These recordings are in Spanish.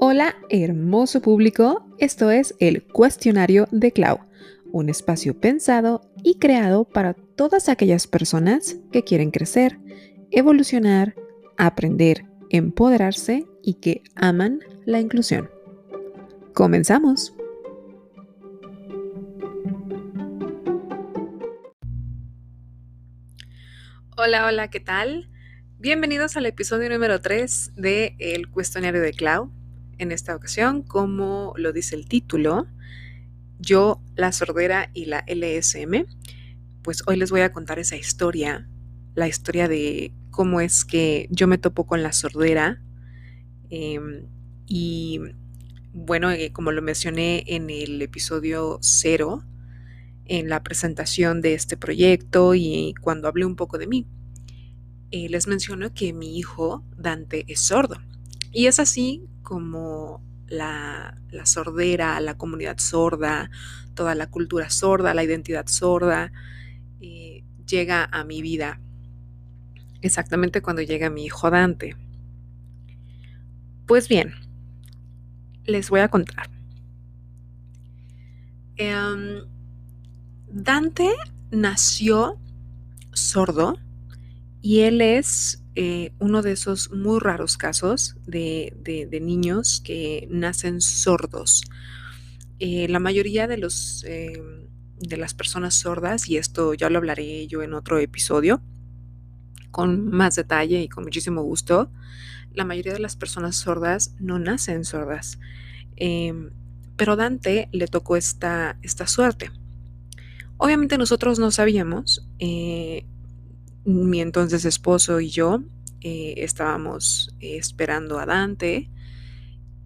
Hola, hermoso público. Esto es el Cuestionario de Clau, un espacio pensado y creado para todas aquellas personas que quieren crecer, evolucionar, aprender, empoderarse y que aman la inclusión. Comenzamos. Hola, hola, ¿qué tal? Bienvenidos al episodio número 3 de El Cuestionario de Clau. En esta ocasión, como lo dice el título, yo, la sordera y la LSM, pues hoy les voy a contar esa historia, la historia de cómo es que yo me topo con la sordera em, y bueno, eh, como lo mencioné en el episodio 0, en la presentación de este proyecto y cuando hablé un poco de mí. Eh, les menciono que mi hijo Dante es sordo. Y es así como la, sordera, la comunidad sorda, toda la cultura sorda, la identidad sorda, eh, llega a mi vida exactamente cuando llega mi hijo Dante. Pues bien, les voy a contar. Em, Dante nació sordo y él es eh, uno de esos muy raros casos de, niños que nacen sordos. Eh, la mayoría de, los, eh, de las personas sordas, y esto ya lo hablaré yo en otro episodio, con más detalle y con muchísimo gusto, la mayoría de las personas sordas no nacen sordas. Pero Dante le tocó esta, esta suerte. Obviamente nosotros no sabíamos, mi entonces esposo y yo eh, estábamos esperando a Dante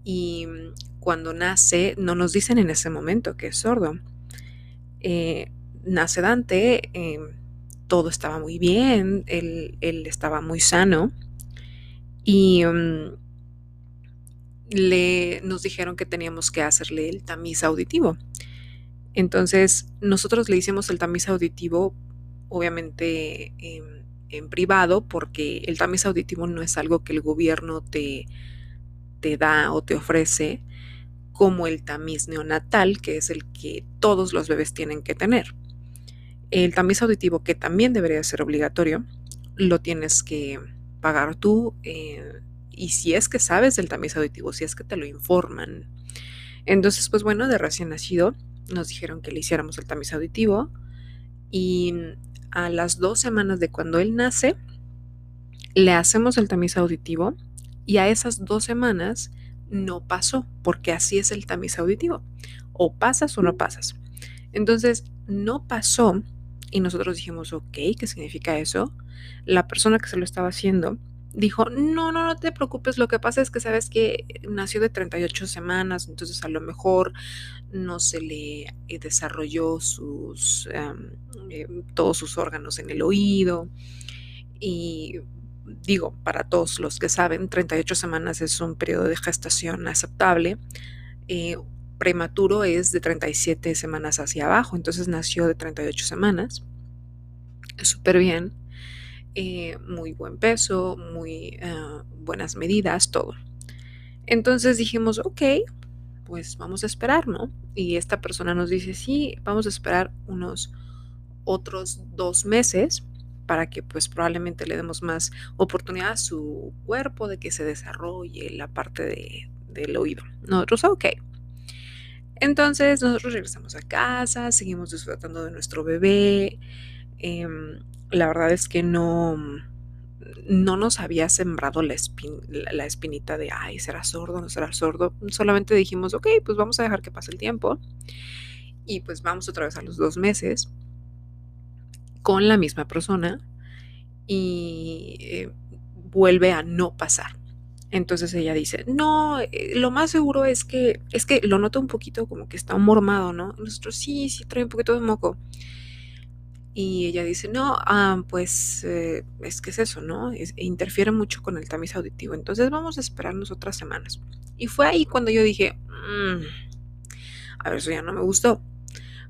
y cuando nace, no nos dicen en ese momento que es sordo. Eh, nace Dante, eh, todo estaba muy bien, él, estaba muy sano y mm, le, nos dijeron que teníamos que hacerle el tamiz auditivo. Entonces, nosotros le hicimos el tamiz auditivo obviamente en, privado, porque el tamiz auditivo no es algo que el gobierno te, te da o te ofrece, como el tamiz neonatal, que es el que todos los bebés tienen que tener. El tamiz auditivo, que también debería ser obligatorio, lo tienes que pagar tú. Eh, y si es que sabes del tamiz auditivo, si es que te lo informan. Entonces, pues bueno, de recién nacido nos dijeron que le hiciéramos el tamiz auditivo y a las dos semanas de cuando él nace, le hacemos el tamiz auditivo y a esas dos semanas no pasó, porque así es el tamiz auditivo. O pasas o no pasas. Entonces, no pasó y nosotros dijimos, ok, ¿qué significa eso? La persona que se lo estaba haciendo dijo, no, no, no te preocupes, lo que pasa es que sabes que nació de 38 semanas, entonces a lo mejor no se le eh, desarrolló sus, em, eh, todos sus órganos en el oído. Y digo, para todos los que saben, 38 semanas es un periodo de gestación aceptable. Eh, prematuro es de 37 semanas hacia abajo, entonces nació de 38 semanas. Súper bien. Muy buen peso, muy buenas medidas, todo. Entonces dijimos, ok, pues vamos a esperar, ¿no? Y esta persona nos dice, sí, vamos a esperar unos otros dos meses para que pues probablemente le demos más oportunidad a su cuerpo de que se desarrolle la parte del oído. Nosotros, ok. Entonces nosotros regresamos a casa, seguimos disfrutando de nuestro bebé. Em, la verdad es que no, no nos había sembrado la, la, espinita de, ay, será sordo, no será sordo. Solamente dijimos, ok, pues vamos a dejar que pase el tiempo. Y pues vamos otra vez a los dos meses con la misma persona y eh, vuelve a no pasar. Entonces ella dice, no, eh, lo más seguro es que, es que lo noto un poquito como que está mormado, ¿no? Nosotros sí, sí trae un poquito de moco. Y ella dice, no, ah, pues eh, es que es eso, ¿no? interfiere mucho con el tamiz auditivo. Entonces vamos a esperarnos otras semanas. Y fue ahí cuando yo dije, mm, a ver, eso ya no me gustó.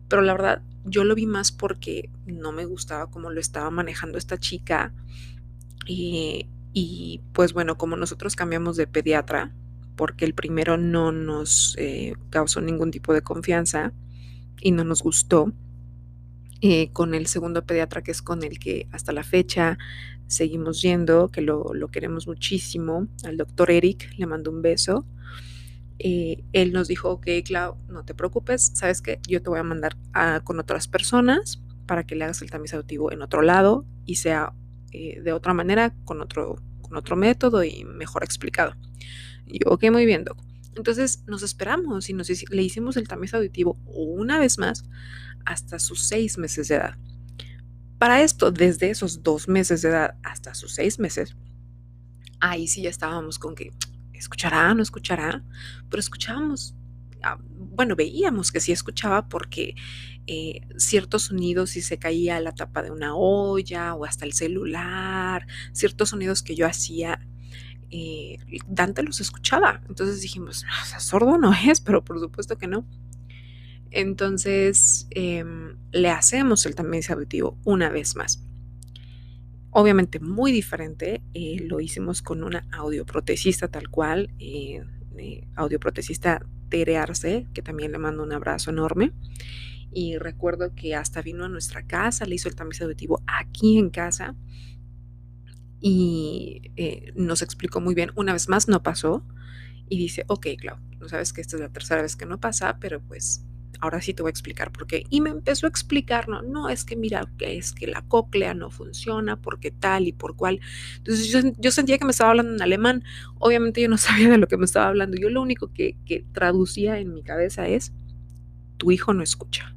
Pero la verdad, yo lo vi más porque no me gustaba cómo lo estaba manejando esta chica. Y, y pues bueno, como nosotros cambiamos de pediatra, porque el primero no nos eh, causó ningún tipo de confianza y no nos gustó. Eh, con el segundo pediatra, que es con el que hasta la fecha seguimos yendo, que lo, queremos muchísimo, al doctor Eric, le mando un beso. Eh, él nos dijo, ok, Clau, no te preocupes, sabes que yo te voy a mandar con otras personas para que le hagas el tamiz auditivo en otro lado y sea eh, de otra manera, con otro, con otro método y mejor explicado. Yo, ok, muy bien, doc. Entonces nos esperamos y nos, le hicimos el tamiz auditivo una vez más hasta sus seis meses de edad. Para esto, desde esos dos meses de edad hasta sus seis meses, ahí sí ya estábamos con que escuchará, no escuchará, pero escuchábamos, ah, bueno, veíamos que sí escuchaba porque eh, ciertos sonidos, si se caía la tapa de una olla o hasta el celular, ciertos sonidos que yo hacía, eh, Dante los escuchaba. Entonces dijimos, sordo no es, pero por supuesto que no. Entonces em, le hacemos el tamiz auditivo una vez más. Obviamente muy diferente, eh, lo hicimos con una audioprotesista tal cual, eh, eh, audioprotesista Tere Arce, que también le mando un abrazo enorme. Y recuerdo que hasta vino a nuestra casa, le hizo el tamiz auditivo aquí en casa y nos explicó muy bien. Una vez más no pasó y dice, ok, Clau, no sabes que esta es la tercera vez que no pasa, pero pues ahora sí te voy a explicar por qué. Y me empezó a explicar, no, no, es que mira, es que la cóclea no funciona, porque tal y por cual. Entonces yo, sentía que me estaba hablando en alemán. Obviamente yo no sabía de lo que me estaba hablando. Yo lo único que, traducía en mi cabeza es, tu hijo no escucha.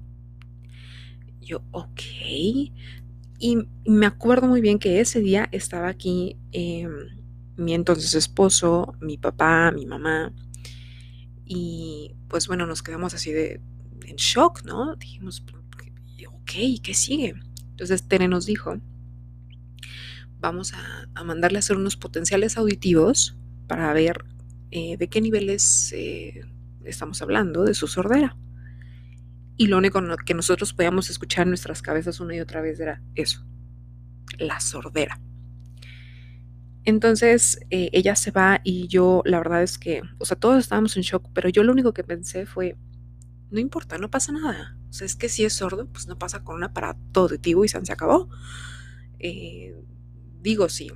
Yo, ok. Y me acuerdo muy bien que ese día estaba aquí em, mi entonces esposo, mi papá, mi mamá. Y pues bueno, nos quedamos así de, en shock, ¿no? Dijimos, ok, ¿qué sigue? Entonces Tere nos dijo, vamos a, mandarle a hacer unos potenciales auditivos para ver eh, de qué niveles eh, estamos hablando de su sordera. Y lo único que nosotros podíamos escuchar en nuestras cabezas una y otra vez era eso, la sordera. Entonces eh, ella se va y yo, la verdad es que, o sea, todos estábamos en shock, pero yo lo único que pensé fue, no importa, no pasa nada. O sea, es que si es sordo, pues no pasa con un aparato auditivo y se acabó. Eh, digo, sí.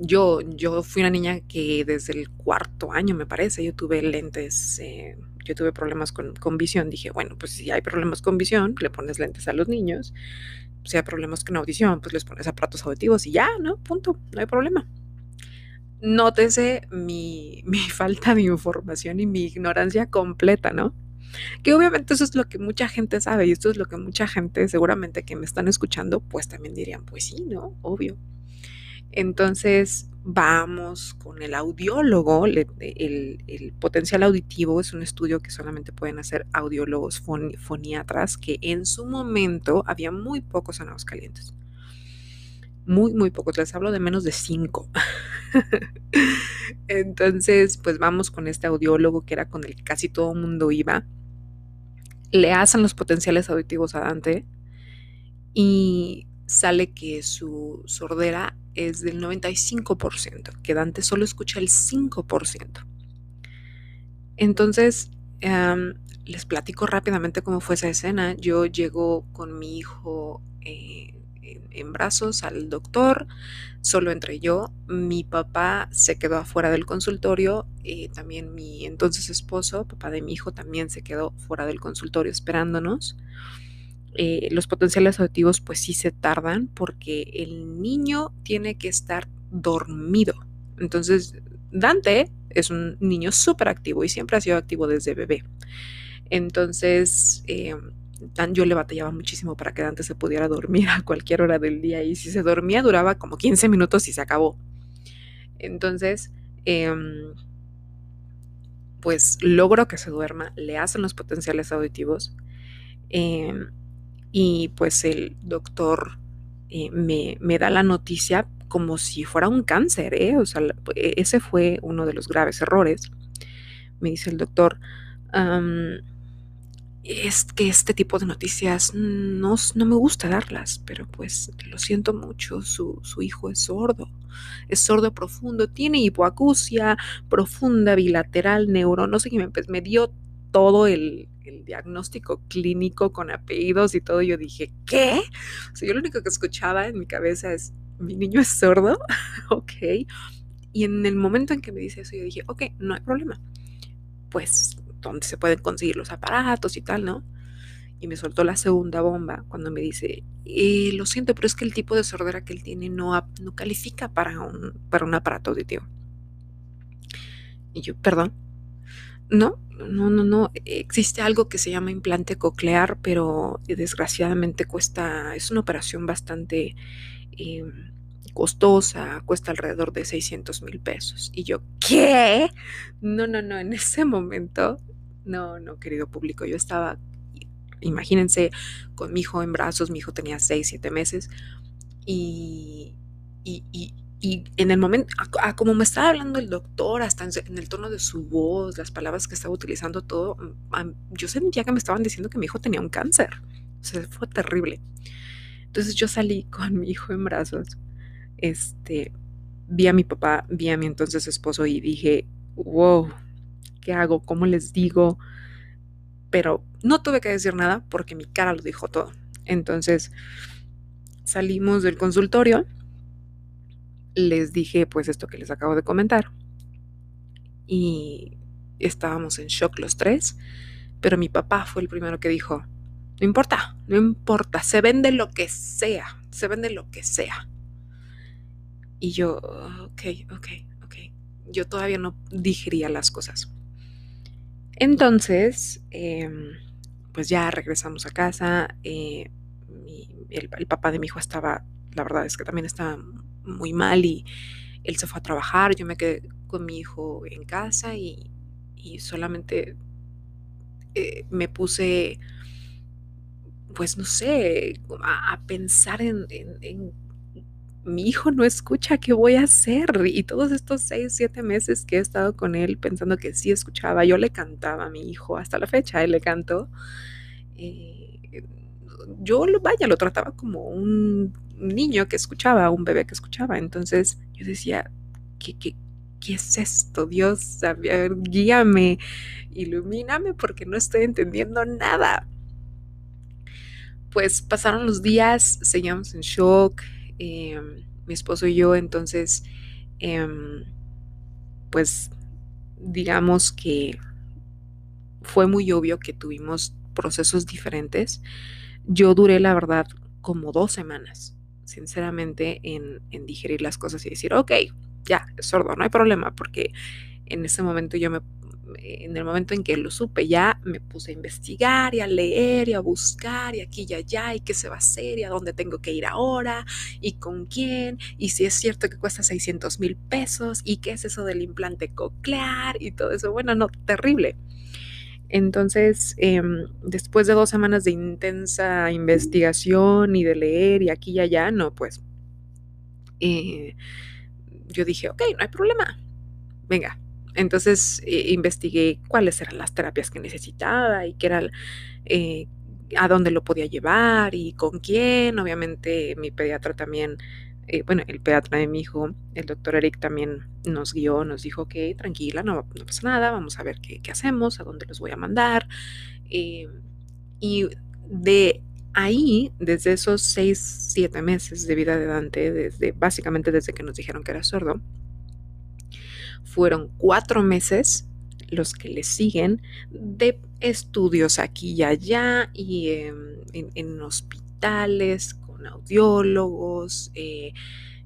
Yo, yo fui una niña que desde el cuarto año, me parece, yo tuve lentes, eh, yo tuve problemas con, con, visión. Dije, bueno, pues si hay problemas con visión, le pones lentes a los niños. Si hay problemas con audición, pues les pones aparatos auditivos y ya, ¿no? Punto, no hay problema nótese mi, mi, falta de información y mi ignorancia completa, ¿no? Que obviamente eso es lo que mucha gente sabe y esto es lo que mucha gente seguramente que me están escuchando, pues también dirían, pues sí, ¿no? Obvio. Entonces, vamos con el audiólogo. el, el, potencial auditivo es un estudio que solamente pueden hacer audiólogos foniatras, que en su momento había muy pocos en calientes muy, muy pocos. Les hablo de menos de cinco. Entonces, pues vamos con este audiólogo que era con el que casi todo el mundo iba. Le hacen los potenciales auditivos a Dante y sale que su sordera es del 95%, que Dante solo escucha el 5%. Entonces, les platico rápidamente cómo fue esa escena. Yo llego con mi hijo eh, en brazos al doctor, solo entre yo. Mi papá se quedó afuera del consultorio, eh, también mi entonces esposo, papá de mi hijo, también se quedó fuera del consultorio esperándonos. Eh, los potenciales auditivos pues sí se tardan porque el niño tiene que estar dormido. Entonces, Dante es un niño súper activo y siempre ha sido activo desde bebé. Entonces, eh, yo le batallaba muchísimo para que Dante se pudiera dormir a cualquier hora del día y si se dormía duraba como 15 minutos y se acabó. Entonces, em, pues logro que se duerma, le hacen los potenciales auditivos em, y pues el doctor eh, me, da la noticia como si fuera un cáncer, ¿eh? o sea, e, ese fue uno de los graves errores. Me dice el doctor, es que este tipo de noticias no, no me gusta darlas, pero pues lo siento mucho, su, su, hijo es sordo, es sordo profundo, tiene hipoacusia profunda, bilateral, neuro, no sé qué, me, pues, me dio todo el, el, diagnóstico clínico con apellidos y todo, yo dije, ¿qué? O sea, yo lo único que escuchaba en mi cabeza es, mi niño es sordo, ok. Y en el momento en que me dice eso, yo dije, ok, no hay problema. Pues donde se pueden conseguir los aparatos y tal, ¿no? Y me soltó la segunda bomba cuando me dice, eh, lo siento, pero es que el tipo de sordera que él tiene no, no califica para un, para un aparato auditivo. Y yo, perdón, no, no, no, no. Existe algo que se llama implante coclear, pero desgraciadamente cuesta, es una operación bastante eh, costosa, cuesta alrededor de 600 mil pesos. Y yo, ¿qué? No, no, no, en ese momento, no, no, querido público, yo estaba, imagínense, con mi hijo en brazos, mi hijo tenía 6, 7 meses, y, y, y, y en el momento, a, como me estaba hablando el doctor, hasta en, el tono de su voz, las palabras que estaba utilizando, todo, yo sentía que me estaban diciendo que mi hijo tenía un cáncer. O sea, fue terrible. Entonces yo salí con mi hijo en brazos este, vi a mi papá, vi a mi entonces esposo y dije, wow, ¿qué hago? ¿Cómo les digo? Pero no tuve que decir nada porque mi cara lo dijo todo. Entonces salimos del consultorio, les dije pues esto que les acabo de comentar y estábamos en shock los tres, pero mi papá fue el primero que dijo, no importa, no importa, se vende lo que sea, se vende lo que sea. Y yo, ok, ok, ok. Yo todavía no digería las cosas. Entonces, em, pues ya regresamos a casa. Eh, el, papá de mi hijo estaba, la verdad es que también estaba muy mal y él se fue a trabajar. Yo me quedé con mi hijo en casa y, solamente eh, me puse, pues no sé, a, pensar en mi hijo no escucha, ¿qué voy a hacer? Y todos estos seis, siete meses que he estado con él pensando que sí escuchaba, yo le cantaba a mi hijo, hasta la fecha él le canto. Eh, yo, vaya, lo trataba como un niño que escuchaba, un bebé que escuchaba. Entonces yo decía, ¿qué, qué, es esto? Dios, a guíame, ilumíname porque no estoy entendiendo nada. Pues pasaron los días, seguíamos en shock, Em, mi esposo y yo, entonces, em, pues digamos que fue muy obvio que tuvimos procesos diferentes. Yo duré, la verdad, como dos semanas, sinceramente, en, en digerir las cosas y decir, ok, ya, es sordo, no hay problema, porque en ese momento yo me en el momento en que lo supe ya me puse a investigar y a leer y a buscar y aquí y allá y qué se va a hacer y a dónde tengo que ir ahora y con quién y si es cierto que cuesta 600 mil pesos y qué es eso del implante coclear y todo eso. Bueno, no, terrible. Entonces, em, después de dos semanas de intensa investigación y de leer y aquí y allá, no, pues eh, yo dije, ok, no hay problema. Venga, entonces eh, investigué cuáles eran las terapias que necesitaba y qué era, eh, a dónde lo podía llevar y con quién. Obviamente mi pediatra también, eh, bueno, el pediatra de mi hijo, el doctor Eric también nos guió, nos dijo que tranquila, no, pasa nada, vamos a ver qué, qué, hacemos, a dónde los voy a mandar. y de ahí, desde esos seis, siete meses de vida de Dante, desde, básicamente desde que nos dijeron que era sordo, fueron cuatro meses los que le siguen de estudios aquí y allá y en, hospitales con audiólogos, eh,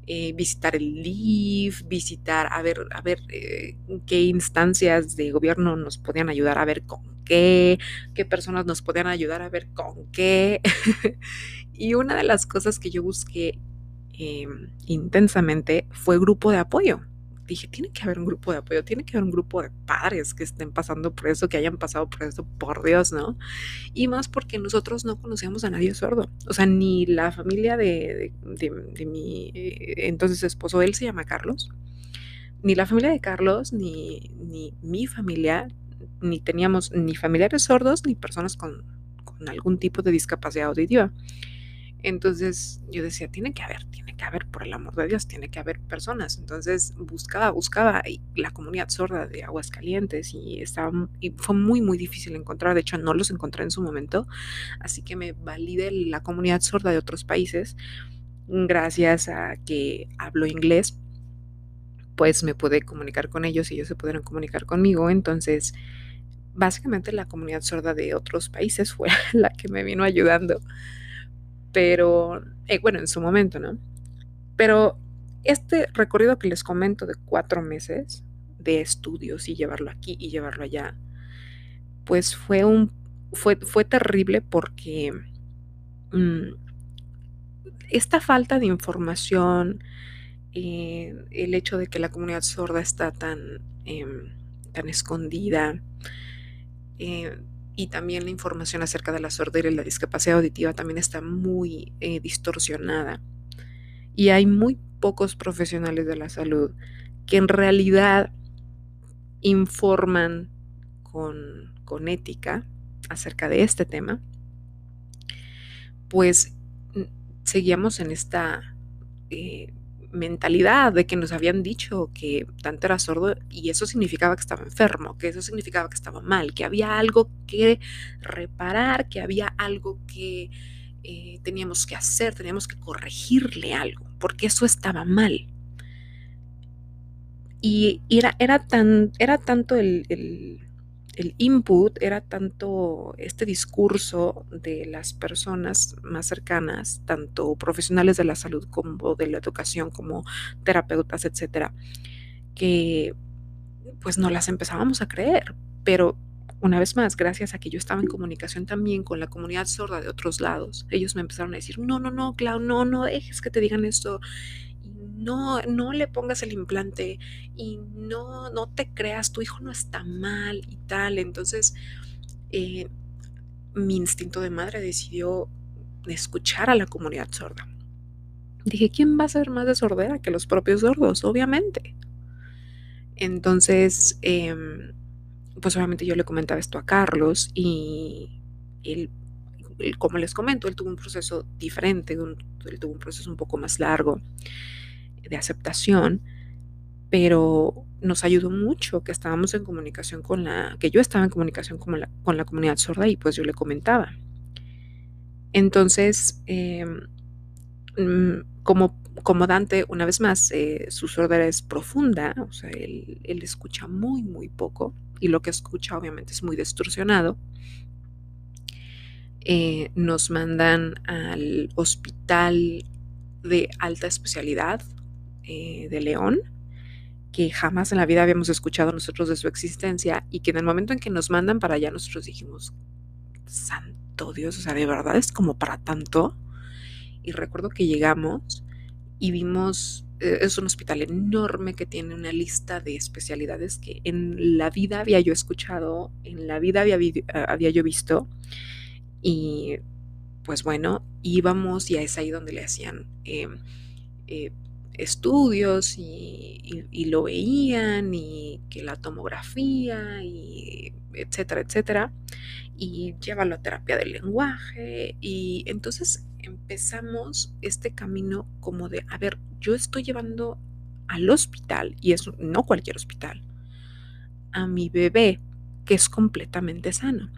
eh, visitar el LIF, visitar, a ver, a ver eh, qué instancias de gobierno nos podían ayudar a ver con qué, qué personas nos podían ayudar a ver con qué. y una de las cosas que yo busqué em, intensamente fue grupo de apoyo dije, tiene que haber un grupo de apoyo, tiene que haber un grupo de padres que estén pasando por eso, que hayan pasado por eso, por Dios, ¿no? Y más porque nosotros no conocíamos a nadie sordo, o sea, ni la familia de, de, mi eh, entonces esposo, él se llama Carlos, ni la familia de Carlos, ni, ni mi familia, ni teníamos ni familiares sordos ni personas con, con algún tipo de discapacidad auditiva. Entonces yo decía, tiene que haber, tiene que haber, por el amor de Dios, tiene que haber personas. Entonces buscaba, buscaba la comunidad sorda de Aguascalientes y, estaba, y fue muy, muy difícil encontrar. De hecho, no los encontré en su momento. Así que me valide la comunidad sorda de otros países gracias a que hablo inglés pues me pude comunicar con ellos y ellos se pudieron comunicar conmigo. Entonces, básicamente la comunidad sorda de otros países fue la que me vino ayudando. Pero, eh, bueno, en su momento, ¿no? Pero este recorrido que les comento de cuatro meses de estudios y llevarlo aquí y llevarlo allá, pues fue un, fue, fue terrible porque mm, esta falta de información, eh, el hecho de que la comunidad sorda está tan, em, tan escondida eh, y también la información acerca de la sordera y la discapacidad auditiva también está muy eh, distorsionada. Y hay muy pocos profesionales de la salud que en realidad informan con, con ética acerca de este tema, pues seguíamos en esta mentalidad de que nos habían dicho que tanto era sordo y eso significaba que estaba enfermo, que eso significaba que estaba mal, que había algo que reparar, que había algo que eh, teníamos que hacer, teníamos que corregirle algo, porque eso estaba mal. Y era, era, tan, era tanto el input era tanto este discurso de las personas más cercanas, tanto profesionales de la salud como de la educación, como terapeutas, etcétera, que pues no las empezábamos a creer. Pero una vez más, gracias a que yo estaba en comunicación también con la comunidad sorda de otros lados, ellos me empezaron a decir, no, no, no, Clau, no, no dejes que te digan esto no, no le pongas el implante y no, no te creas, tu hijo no está mal y tal. Entonces, eh, mi instinto de madre decidió escuchar a la comunidad sorda. Dije, ¿quién va a ser más de sordera que los propios sordos? Obviamente. Entonces, em, pues obviamente yo le comentaba esto a Carlos y él, como les comento, él tuvo un proceso diferente, él tuvo un proceso un poco más largo de aceptación, pero nos ayudó mucho que estábamos en comunicación con la, que yo estaba en comunicación con la, con la comunidad sorda y pues yo le comentaba. Entonces, em, mm, como, Dante, una vez más, eh, su sordera es profunda, o sea, él, escucha muy, muy poco y lo que escucha obviamente es muy distorsionado. Eh, nos mandan al hospital de alta especialidad eh, de León, que jamás en la vida habíamos escuchado nosotros de su existencia y que en el momento en que nos mandan para allá nosotros dijimos, santo Dios, o sea, de verdad es como para tanto. Y recuerdo que llegamos y vimos, eh, es un hospital enorme que tiene una lista de especialidades que en la vida había yo escuchado, en la vida había, había yo visto. Y pues bueno, íbamos y es ahí donde le hacían em, eh, estudios y, lo veían y que la tomografía y etcétera, etcétera. Y llévalo a terapia del lenguaje. Y entonces empezamos este camino como de, a ver, yo estoy llevando al hospital, y es no cualquier hospital, a mi bebé que es completamente sano.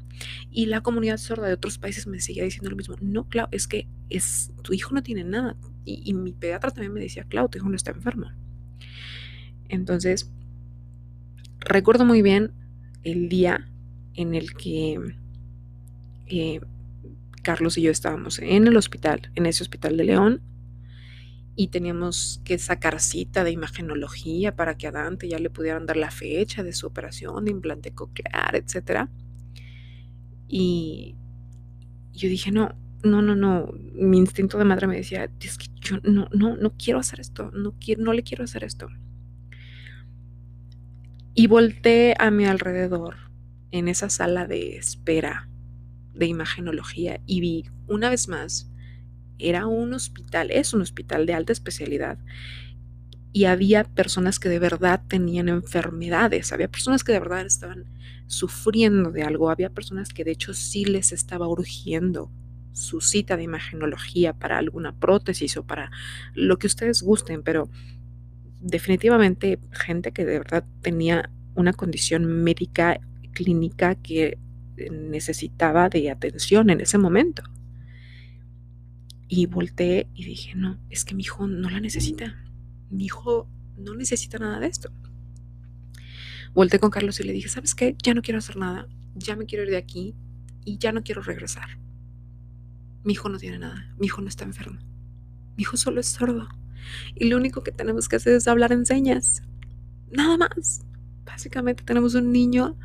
Y la comunidad sorda de otros países me seguía diciendo lo mismo. No, claro, es que es, tu hijo no tiene nada. Y, mi pediatra también me decía, claro, tu hijo no está enfermo. Entonces, recuerdo muy bien el día en el que eh, Carlos y yo estábamos en el hospital, en ese hospital de León, y teníamos que sacar cita de imagenología para que a Dante ya le pudieran dar la fecha de su operación de implante coclear, etc. Y yo dije, no, no, no, no, mi instinto de madre me decía, es que yo no, no, no quiero hacer esto, no, quiero, no le quiero hacer esto. Y volteé a mi alrededor en esa sala de espera de imagenología y vi una vez más era un hospital, es un hospital de alta especialidad y había personas que de verdad tenían enfermedades, había personas que de verdad estaban sufriendo de algo, había personas que de hecho sí les estaba urgiendo su cita de imagenología para alguna prótesis o para lo que ustedes gusten, pero definitivamente gente que de verdad tenía una condición médica clínica que necesitaba de atención en ese momento. Y volteé y dije, no, es que mi hijo no la necesita. Mi hijo no necesita nada de esto. Volteé con Carlos y le dije, ¿sabes qué? Ya no quiero hacer nada. Ya me quiero ir de aquí y ya no quiero regresar. Mi hijo no tiene nada. Mi hijo no está enfermo. Mi hijo solo es sordo. Y lo único que tenemos que hacer es hablar en señas. Nada más. Básicamente tenemos un niño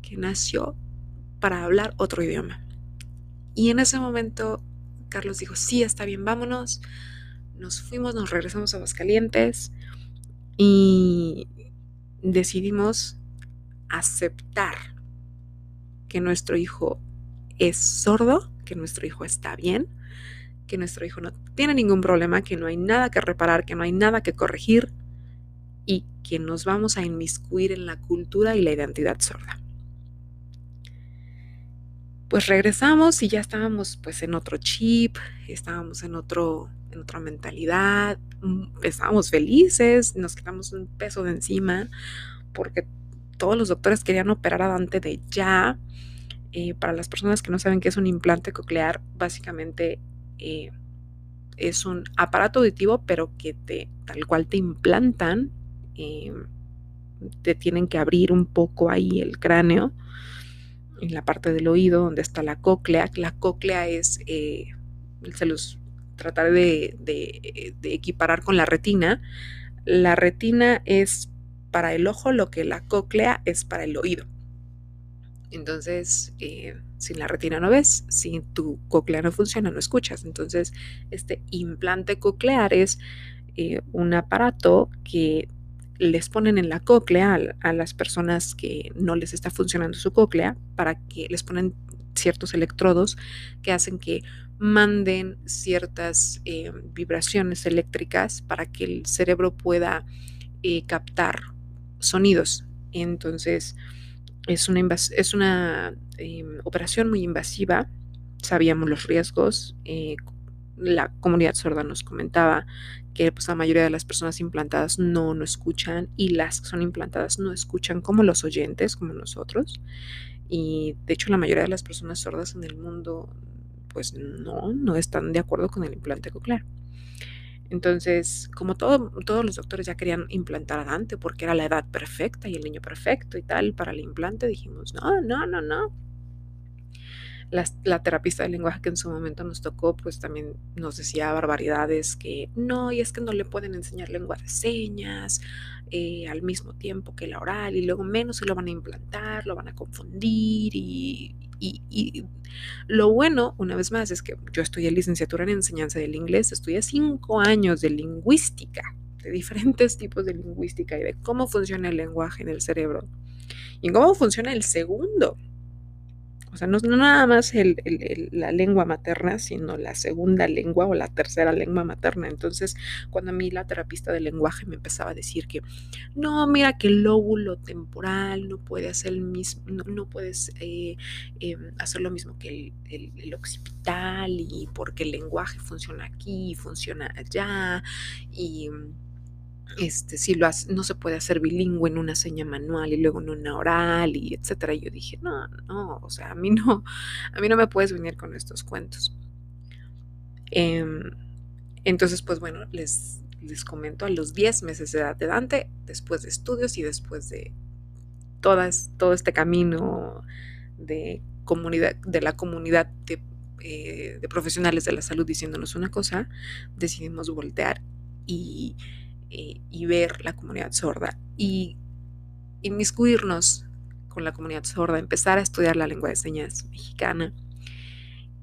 que nació para hablar otro idioma. Y en ese momento Carlos dijo, sí, está bien, vámonos. Nos fuimos, nos regresamos a Aguascalientes y decidimos aceptar que nuestro hijo es sordo, que nuestro hijo está bien, que nuestro hijo no tiene ningún problema, que no hay nada que reparar, que no hay nada que corregir y que nos vamos a inmiscuir en la cultura y la identidad sorda pues regresamos y ya estábamos pues en otro chip, estábamos en otro en otra mentalidad, mm, estábamos felices, nos quitamos un peso de encima porque todos los doctores querían operar a Dante de ya. Eh, para las personas que no saben qué es un implante coclear, básicamente eh, es un aparato auditivo, pero que te, tal cual te implantan, eh, te tienen que abrir un poco ahí el cráneo en la parte del oído donde está la cóclea. La cóclea es, se los trataré de, equiparar con la retina. La retina es para el ojo lo que la cóclea es para el oído. Entonces, eh, sin la retina no ves, si tu cóclea no funciona, no escuchas. Entonces, este implante coclear es eh, un aparato que les ponen en la cóclea a, las personas que no les está funcionando su cóclea para que les ponen ciertos electrodos que hacen que manden ciertas eh, vibraciones eléctricas para que el cerebro pueda eh, captar sonidos. Entonces, es una, es una em, operación muy invasiva. Sabíamos los riesgos. Eh, la comunidad sorda nos comentaba que pues, la mayoría de las personas implantadas no, no escuchan y las que son implantadas no escuchan como los oyentes, como nosotros. Y de hecho la mayoría de las personas sordas en el mundo pues no, no están de acuerdo con el implante coclear. Entonces, como todo, todos los doctores ya querían implantar a Dante porque era la edad perfecta y el niño perfecto y tal para el implante, dijimos, no, no, no, no, la, terapista de lenguaje que en su momento nos tocó, pues también nos decía barbaridades que no, y es que no le pueden enseñar lengua de señas eh, al mismo tiempo que la oral, y luego menos se lo van a implantar, lo van a confundir, y, y, lo bueno, una vez más, es que yo estudié licenciatura en enseñanza del inglés, estudié cinco años de lingüística, de diferentes tipos de lingüística y de cómo funciona el lenguaje en el cerebro y cómo funciona el segundo o sea, no, nada más la lengua materna, sino la segunda lengua o la tercera lengua materna. Entonces, cuando a mí la terapista del lenguaje me empezaba a decir que, no, mira que el lóbulo temporal no puede hacer el mismo, no, puedes eh, em, hacer lo mismo que el, occipital y porque el lenguaje funciona aquí, funciona allá y este, si lo no se puede hacer bilingüe en una seña manual y luego en una oral y etcétera. Y yo dije, no, no, o sea, a mí no, a mí no me puedes venir con estos cuentos. Em, entonces, pues bueno, les, les comento a los 10 meses de edad de Dante, después de estudios y después de todas, todo este camino de comunidad, de la comunidad de, eh, de profesionales de la salud diciéndonos una cosa, decidimos voltear y eh, y ver la comunidad sorda y inmiscuirnos con la comunidad sorda, empezar a estudiar la lengua de señas mexicana.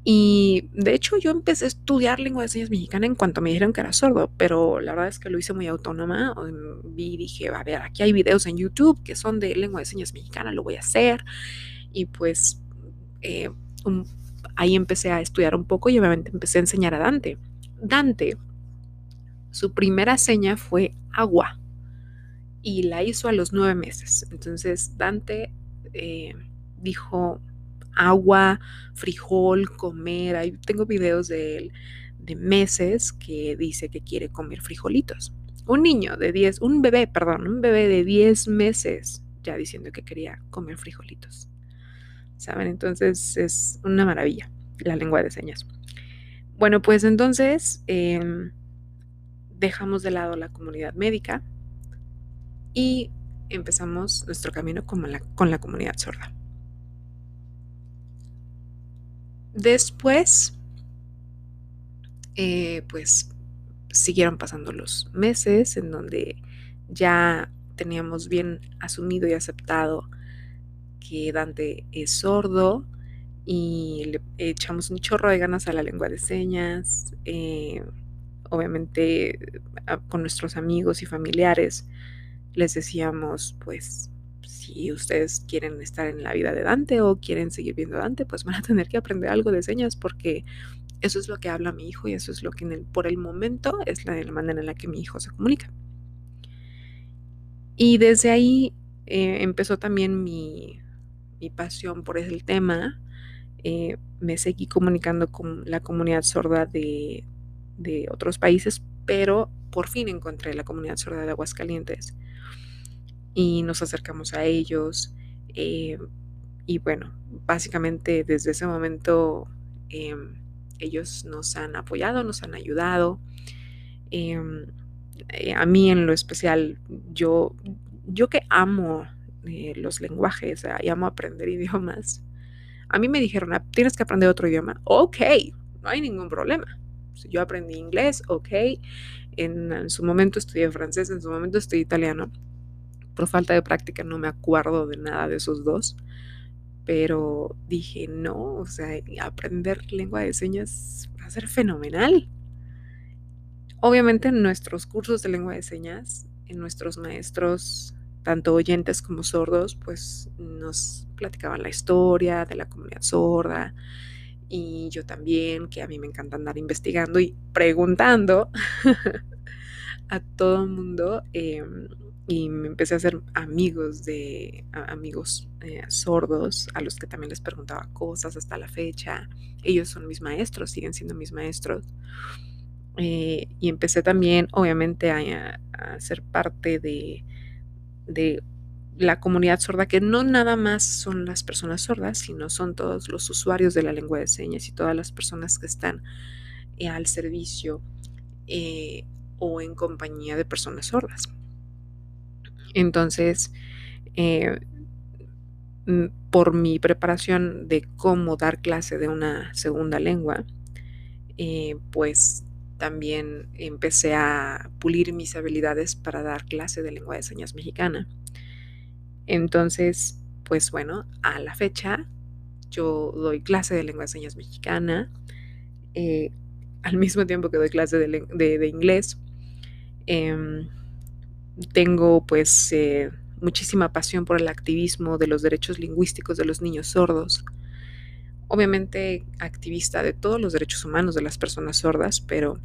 Y de hecho yo empecé a estudiar lengua de señas mexicana en cuanto me dijeron que era sordo, pero la verdad es que lo hice muy autónoma. Vi y dije, a ver, aquí hay videos en YouTube que son de lengua de señas mexicana, lo voy a hacer. Y pues eh, ahí empecé a estudiar un poco y obviamente empecé a enseñar a Dante. Dante Su primera seña fue agua y la hizo a los nueve meses. Entonces Dante eh, dijo agua, frijol, comer. Ahí tengo videos de él de meses que dice que quiere comer frijolitos. Un niño de 10, un bebé, perdón, un bebé de 10 meses ya diciendo que quería comer frijolitos. ¿Saben? Entonces es una maravilla la lengua de señas. Bueno, pues entonces em, dejamos de lado la comunidad médica y empezamos nuestro camino con la, con la comunidad sorda. Después, eh, pues siguieron pasando los meses en donde ya teníamos bien asumido y aceptado que Dante es sordo y le echamos un chorro de ganas a la lengua de señas. Eh, obviamente con nuestros amigos y familiares les decíamos, pues, si ustedes quieren estar en la vida de Dante o quieren seguir viendo Dante, pues van a tener que aprender algo de señas porque eso es lo que habla mi hijo y eso es lo que por el momento es la, manera en la que mi hijo se comunica. Y desde ahí eh, empezó también mi, pasión por el tema. Eh, me seguí comunicando con la comunidad sorda de, de otros países, pero por fin encontré la comunidad sorda de Aguascalientes y nos acercamos a ellos. Eh, y bueno, básicamente desde ese momento em, ellos nos han apoyado, nos han ayudado. Em, eh, a mí en lo especial, yo, yo que amo eh, los lenguajes y amo aprender idiomas, a mí me dijeron, ah, tienes que aprender otro idioma. Ok, no hay ningún problema. Yo aprendí inglés, ok. en su momento estudié francés, en su momento estudié italiano por falta de práctica no me acuerdo de nada de esos dos, pero dije, no, o sea, aprender lengua de señas va a ser fenomenal. Obviamente en nuestros cursos de lengua de señas, en nuestros maestros, tanto oyentes como sordos, pues nos platicaban la historia de la comunidad sorda y yo también, que a mí me encanta andar investigando y preguntando a todo el mundo. Em, y me empecé a hacer amigos de amigos eh, sordos a los que también les preguntaba cosas hasta la fecha. Ellos son mis maestros, siguen siendo mis maestros. Eh, y empecé también, obviamente, a, ser parte de, de, la comunidad sorda, que no nada más son las personas sordas, sino son todos los usuarios de la lengua de señas y todas las personas que están eh, al servicio o en compañía de personas sordas. Entonces, eh, mm, por mi preparación de cómo dar clase de una segunda lengua, eh, pues también empecé a pulir mis habilidades para dar clase de lengua de señas mexicana. Entonces, pues bueno, a la fecha yo doy clase de lengua de señas mexicana, eh, al mismo tiempo que doy clase de, inglés. Em, tengo pues eh, muchísima pasión por el activismo de los derechos lingüísticos de los niños sordos. Obviamente activista de todos los derechos humanos de las personas sordas, pero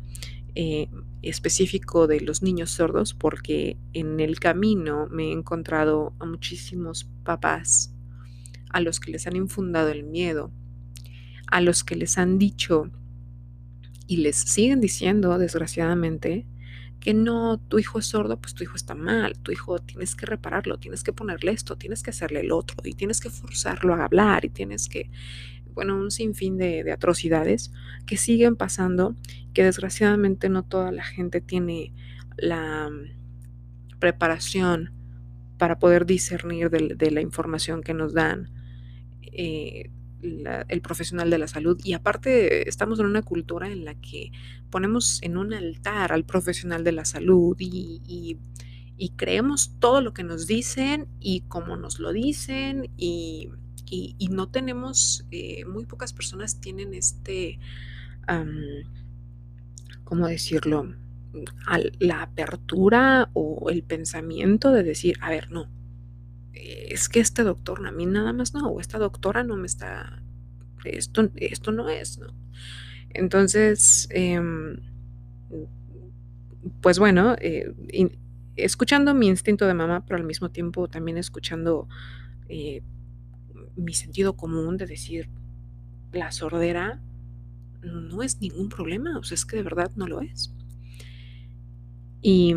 eh, específico de los niños sordos porque en el camino me he encontrado a muchísimos papás a los que les han infundado el miedo, a los que les han dicho y les siguen diciendo, desgraciadamente, que no, tu hijo es sordo, pues tu hijo está mal, tu hijo tienes que repararlo, tienes que ponerle esto, tienes que hacerle el otro y tienes que forzarlo a hablar y tienes que, bueno, un sinfín de, de atrocidades que siguen pasando, que desgraciadamente no toda la gente tiene la mm, preparación para poder discernir de, la información que nos dan. Eh, el profesional de la salud y aparte estamos en una cultura en la que ponemos en un altar al profesional de la salud y, creemos todo lo que nos dicen y cómo nos lo dicen y, no tenemos, eh, muy pocas personas tienen este, ¿cómo decirlo? la apertura o el pensamiento de decir, a ver, no, es que este doctor a mí nada más no, o esta doctora no me está, esto, esto no es, ¿no? Entonces, em, pues bueno, eh, escuchando mi instinto de mamá, pero al mismo tiempo también escuchando eh, mi sentido común de decir, la sordera no es ningún problema, o sea, es que de verdad no lo es. Y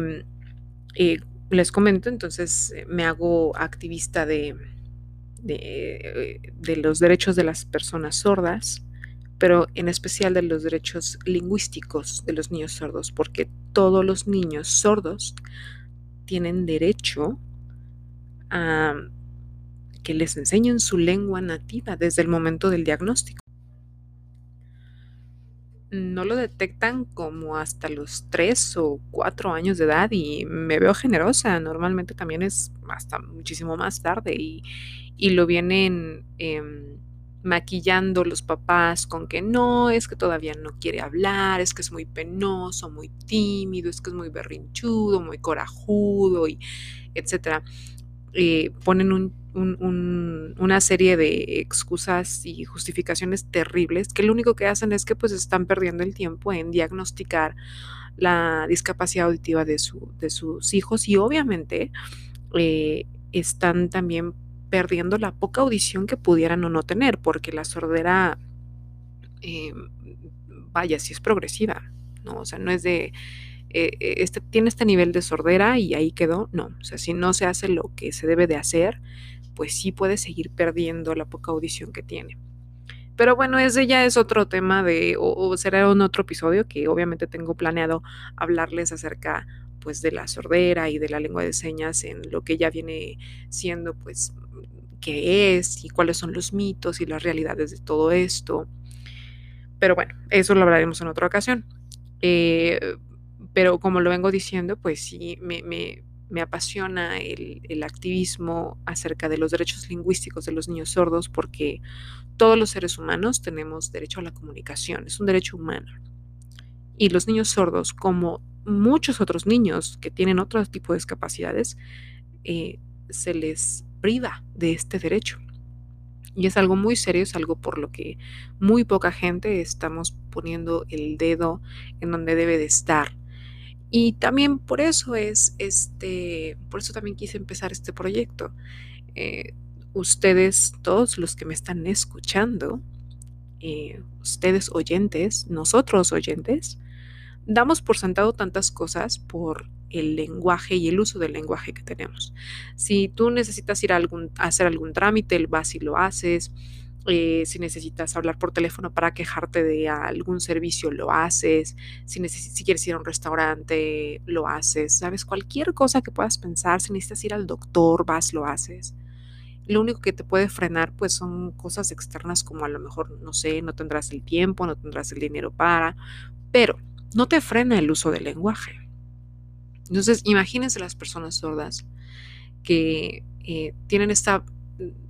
eh, les comento, entonces me hago activista de, de, de, los derechos de las personas sordas, pero en especial de los derechos lingüísticos de los niños sordos, porque todos los niños sordos tienen derecho a que les enseñen su lengua nativa desde el momento del diagnóstico. No lo detectan como hasta los 3 o 4 años de edad y me veo generosa. Normalmente también es hasta muchísimo más tarde y, y lo vienen eh, maquillando los papás con que no, es que todavía no quiere hablar, es que es muy penoso, muy tímido, es que es muy berrinchudo, muy corajudo, y etcétera. Eh, ponen una serie de excusas y justificaciones terribles que lo único que hacen es que pues están perdiendo el tiempo en diagnosticar la discapacidad auditiva de, su, de sus hijos y obviamente eh, están también perdiendo la poca audición que pudieran o no tener, porque la sordera, eh, vaya, sí es progresiva, ¿no? O sea, no es de, eh, eh, este, tiene este nivel de sordera y ahí quedó, no, o sea, si no se hace lo que se debe de hacer, pues sí puede seguir perdiendo la poca audición que tiene. Pero bueno, ese ya es otro tema de, o, será un otro episodio que obviamente tengo planeado hablarles acerca pues de la sordera y de la lengua de señas en lo que ya viene siendo pues qué es y cuáles son los mitos y las realidades de todo esto. Pero bueno, eso lo hablaremos en otra ocasión. Eh, pero como lo vengo diciendo, pues sí, me, apasiona el, el, activismo acerca de los derechos lingüísticos de los niños sordos porque todos los seres humanos tenemos derecho a la comunicación, es un derecho humano. Y los niños sordos, como muchos otros niños que tienen otro tipo de discapacidades, eh, se les priva de este derecho. Y es algo muy serio, es algo por lo que muy poca gente estamos poniendo el dedo en donde debe de estar. Y también por eso es este, por eso también quise empezar este proyecto. Eh, ustedes, todos los que me están escuchando, eh, ustedes oyentes, nosotros oyentes, damos por sentado tantas cosas por el lenguaje y el uso del lenguaje que tenemos. Si tú necesitas ir a, algún, hacer algún trámite, vas y lo haces. Eh, si necesitas hablar por teléfono para quejarte de algún servicio, lo haces. Si, si quieres ir a un restaurante, lo haces. ¿Sabes? Cualquier cosa que puedas pensar, si necesitas ir al doctor, vas, lo haces. Lo único que te puede frenar, pues son cosas externas como a lo mejor, no sé, no tendrás el tiempo, no tendrás el dinero para, pero no te frena el uso del lenguaje. Entonces, imagínense las personas sordas que eh, tienen esta...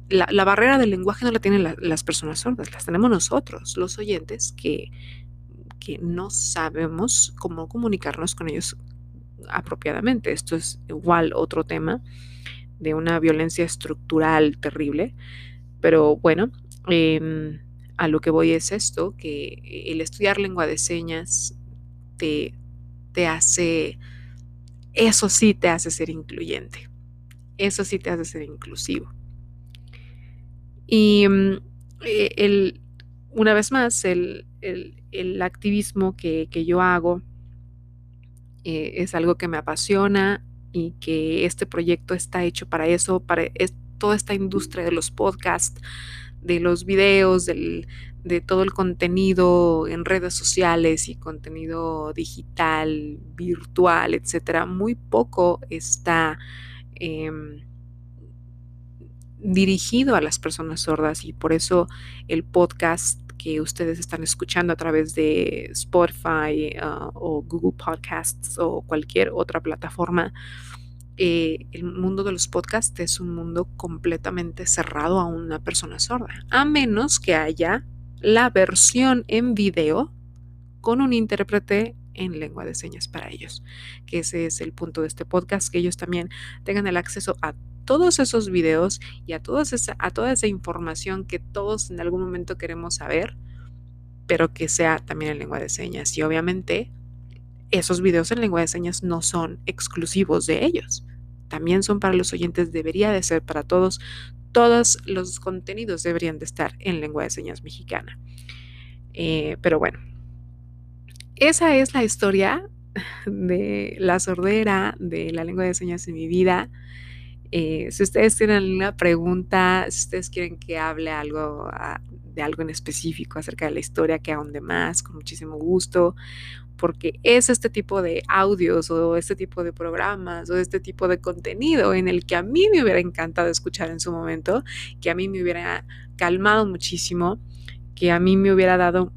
La, barrera del lenguaje no la tienen las personas sordas, las tenemos nosotros, los oyentes, que, que no sabemos cómo comunicarnos con ellos apropiadamente. Esto es igual otro tema de una violencia estructural terrible, pero bueno, em, a lo que voy es esto, que el estudiar lengua de señas te, te hace, eso sí te hace ser incluyente, eso sí te hace ser inclusivo. Y mm, eh, el, una vez más, el, el, activismo que, que, yo hago eh, es algo que me apasiona y que este proyecto está hecho para eso, para toda esta industria de los podcasts, de los videos, del, de todo el contenido en redes sociales y contenido digital, virtual, etcétera, muy poco está em, dirigido a las personas sordas y por eso el podcast que ustedes están escuchando a través de Spotify uh, o Google Podcasts o cualquier otra plataforma, eh, el mundo de los podcasts es un mundo completamente cerrado a una persona sorda, a menos que haya la versión en video con un intérprete en lengua de señas para ellos, que ese es el punto de este podcast, que ellos también tengan el acceso a todos esos videos y a, esa, a toda esa información que todos en algún momento queremos saber, pero que sea también en lengua de señas. Y obviamente esos videos en lengua de señas no son exclusivos de ellos. También son para los oyentes, debería de ser para todos. Todos los contenidos deberían de estar en lengua de señas mexicana. Eh, pero bueno, esa es la historia de la sordera, de la lengua de señas en mi vida. Eh, si ustedes tienen alguna pregunta, si ustedes quieren que hable algo ah, de algo en específico acerca de la historia, que ahonde más, con muchísimo gusto, porque es este tipo de audios o este tipo de programas o este tipo de contenido en el que a mí me hubiera encantado escuchar en su momento, que a mí me hubiera calmado muchísimo, que a mí me hubiera dado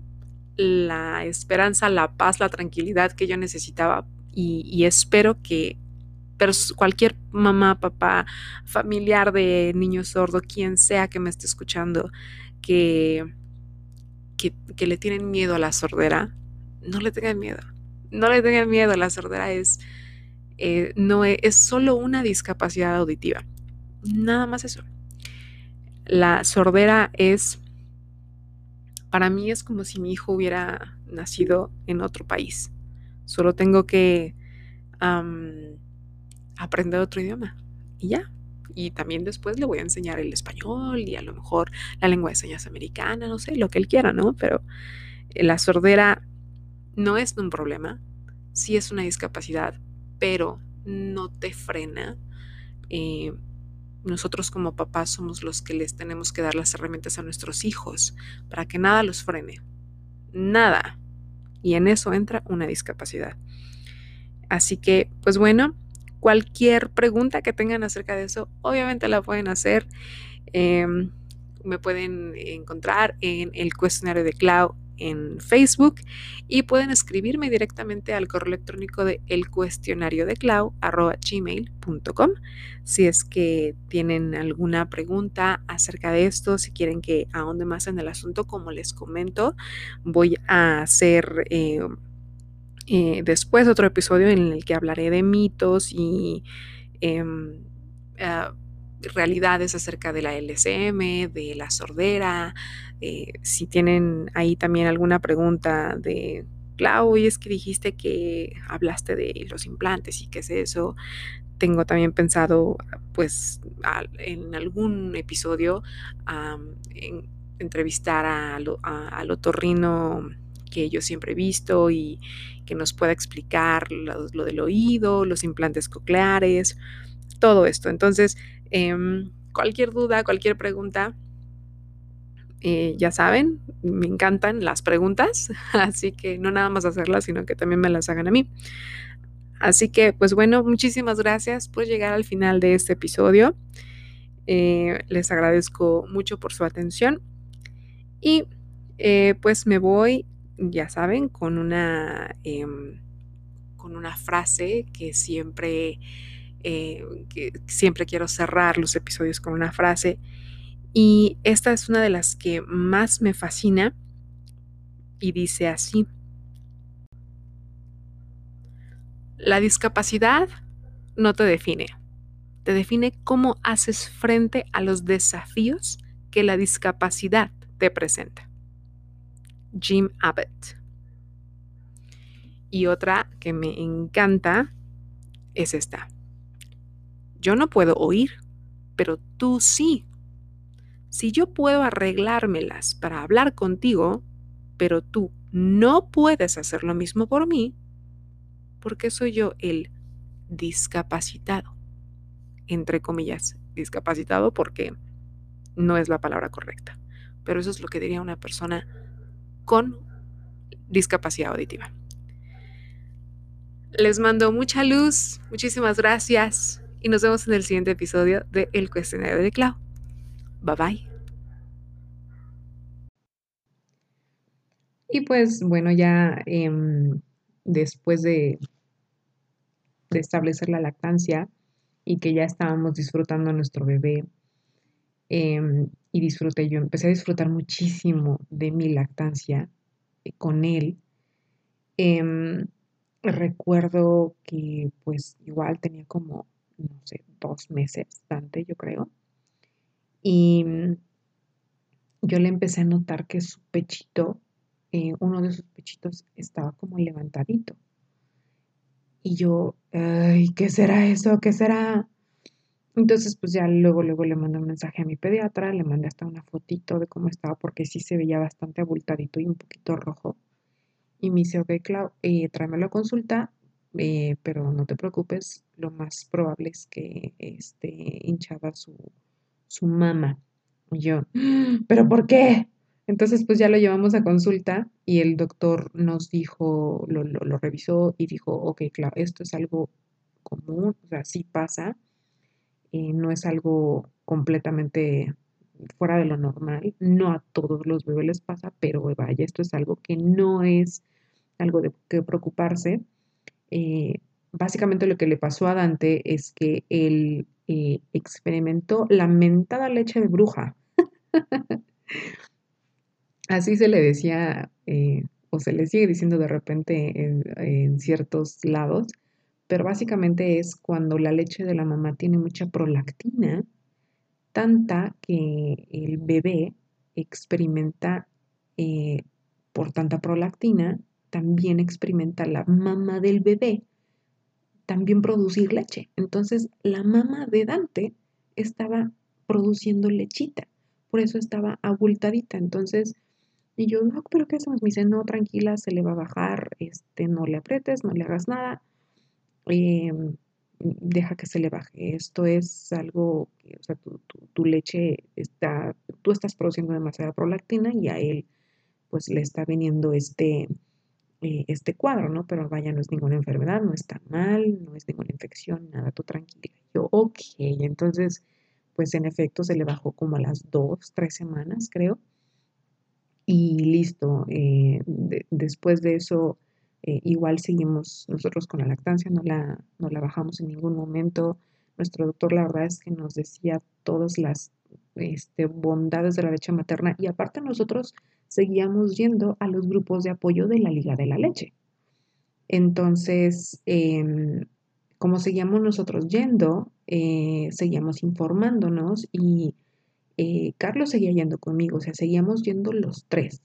la esperanza, la paz, la tranquilidad que yo necesitaba y, espero que cualquier mamá, papá, familiar de niño sordo, quien sea que me esté escuchando, que, que, le tienen miedo a la sordera, no le tengan miedo. No le tengan miedo, la sordera es, eh, no es, es solo una discapacidad auditiva. Nada más eso. La sordera es para mí es como si mi hijo hubiera nacido en otro país. Solo tengo que aprender otro idioma y ya. Y también después le voy a enseñar el español y a lo mejor la lengua de señas americana, no sé, lo que él quiera, ¿no? Pero la sordera no es un problema, sí es una discapacidad, pero no te frena. Eh, nosotros como papás somos los que les tenemos que dar las herramientas a nuestros hijos para que nada los frene. Nada. Y en eso entra una discapacidad. Así que, pues bueno, cualquier pregunta que tengan acerca de eso, obviamente la pueden hacer. Em, me pueden encontrar en el cuestionario de Clau en Facebook y pueden escribirme directamente al correo electrónico de el cuestionario de gmail.com si es que tienen alguna pregunta acerca de esto, si quieren que ahonde más en el asunto, como les comento, voy a hacer eh, eh, después otro episodio en el que hablaré de mitos y em, ah, realidades acerca de la LCM, de la sordera. Eh, si tienen ahí también alguna pregunta de, Clau, y es que dijiste que hablaste de los implantes y qué es eso. Tengo también pensado, pues, en algún episodio entrevistar al otorrino que yo siempre he visto y que nos pueda explicar lo, del oído, los implantes cocleares, todo esto. Entonces, Em, cualquier duda, cualquier pregunta, eh, ya saben, me encantan las preguntas, así que no nada más hacerlas, sino que también me las hagan a mí. Así que, pues bueno, muchísimas gracias por llegar al final de este episodio. Eh, les agradezco mucho por su atención y eh, pues me voy, ya saben, con una, em, con una frase que siempre eh, que siempre quiero cerrar los episodios con una frase. Y esta es una de las que más me fascina y dice así. La discapacidad no te define, te define cómo haces frente a los desafíos que la discapacidad te presenta. Jim Abbott. Y otra que me encanta es esta. Yo no puedo oír, pero tú sí. Si yo puedo arreglármelas para hablar contigo, pero tú no puedes hacer lo mismo por mí, ¿por qué soy yo el discapacitado? Entre comillas, discapacitado porque no es la palabra correcta. Pero eso es lo que diría una persona con discapacidad auditiva. Les mando mucha luz, muchísimas gracias y nos vemos en el siguiente episodio de El cuestionario de Clau. Bye bye. Y pues bueno, ya em, después de, establecer la lactancia y que ya estábamos disfrutando nuestro bebé, em, y disfruté, yo empecé a disfrutar muchísimo de mi lactancia eh, con él. Em, recuerdo que pues igual tenía como no sé, dos meses, bastante, yo creo. Y mm, yo le empecé a notar que su pechito, eh, uno de sus pechitos estaba como levantadito. Y yo, ¿qué será eso? ¿Qué será? Entonces, pues ya luego, luego le mandé un mensaje a mi pediatra, le mandé hasta una fotito de cómo estaba, porque sí se veía bastante abultadito y un poquito rojo. Y me dice, ok, Clau, eh, tráemelo a consulta, eh, pero no te preocupes, lo más probable es que esté hinchada su, su mama. Y yo, ¿pero por qué? Entonces, pues ya lo llevamos a consulta y el doctor nos dijo, lo, lo, revisó y dijo, ok, claro, esto es algo común, o sea, sí pasa, no es algo completamente fuera de lo normal, no a todos los bebés les pasa, pero vaya, esto es algo que no es algo de que preocuparse. Eh, básicamente lo que le pasó a Dante es que él eh, experimentó la mentada leche de bruja. Así se le decía, eh, o se le sigue diciendo de repente en, ciertos lados, pero básicamente es cuando la leche de la mamá tiene mucha prolactina, tanta que el bebé experimenta eh, por tanta prolactina, también experimenta la mamá del bebé también producir leche. Entonces la mamá de Dante estaba produciendo lechita, por eso estaba abultadita. Entonces y yo, no, pero ¿qué hacemos? Me dice, no, tranquila, se le va a bajar, este, no le apretes, no le hagas nada, em, deja que se le baje. Esto es algo, o sea, tu, leche está, tú estás produciendo demasiada prolactina y a él, pues, le está viniendo este, eh, este cuadro, ¿no? Pero vaya, no es ninguna enfermedad, no está mal, no es ninguna infección, nada, tú tranquila. Yo, ok, entonces, pues, en efecto, se le bajó como a las dos, tres semanas, creo y listo. Eh, después de eso, eh, igual seguimos nosotros con la lactancia, no la, no la bajamos en ningún momento. Nuestro doctor, la verdad es que nos decía todas las este, bondades de la leche materna y aparte nosotros seguíamos yendo a los grupos de apoyo de la Liga de la Leche. Entonces, em, como seguíamos nosotros yendo, eh, seguíamos informándonos y eh, Carlos seguía yendo conmigo, o sea, seguíamos yendo los tres,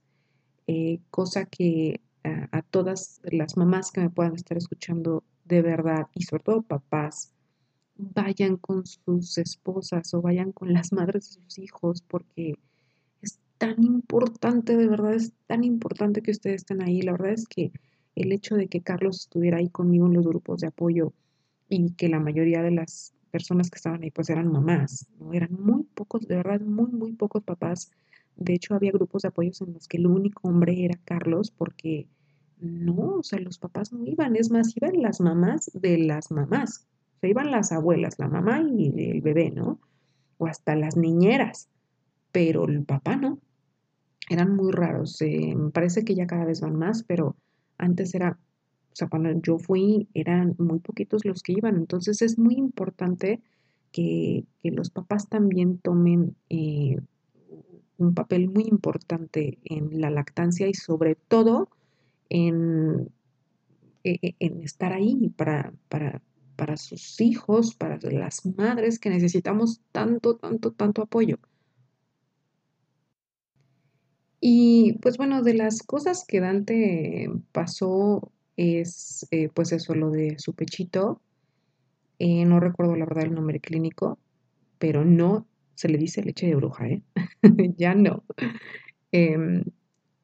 cosa que a, todas las mamás que me puedan estar escuchando de verdad y sobre todo papás, vayan con sus esposas o vayan con las madres de sus hijos porque es tan importante, de verdad es tan importante que ustedes estén ahí. La verdad es que el hecho de que Carlos estuviera ahí conmigo en los grupos de apoyo y que la mayoría de las personas que estaban ahí pues eran mamás, ¿no? Eran muy pocos, de verdad, muy, muy pocos papás. De hecho, había grupos de apoyos en los que el único hombre era Carlos porque no, o sea, los papás no iban, es más, iban las mamás de las mamás, o sea, iban las abuelas, la mamá y el bebé, ¿no? O hasta las niñeras, pero el papá no. Eran muy raros, eh, me parece que ya cada vez van más, pero antes era o sea, cuando yo fui eran muy poquitos los que iban. Entonces es muy importante que, los papás también tomen eh, un papel muy importante en la lactancia y sobre todo en, e, e, en estar ahí para, para, para sus hijos, para las madres que necesitamos tanto, tanto, tanto apoyo. Y pues bueno, de las cosas que Dante pasó es eh, pues eso, lo de su pechito. Eh, no recuerdo la verdad el nombre clínico, pero no se le dice leche de bruja, ¿eh? ya no. Em,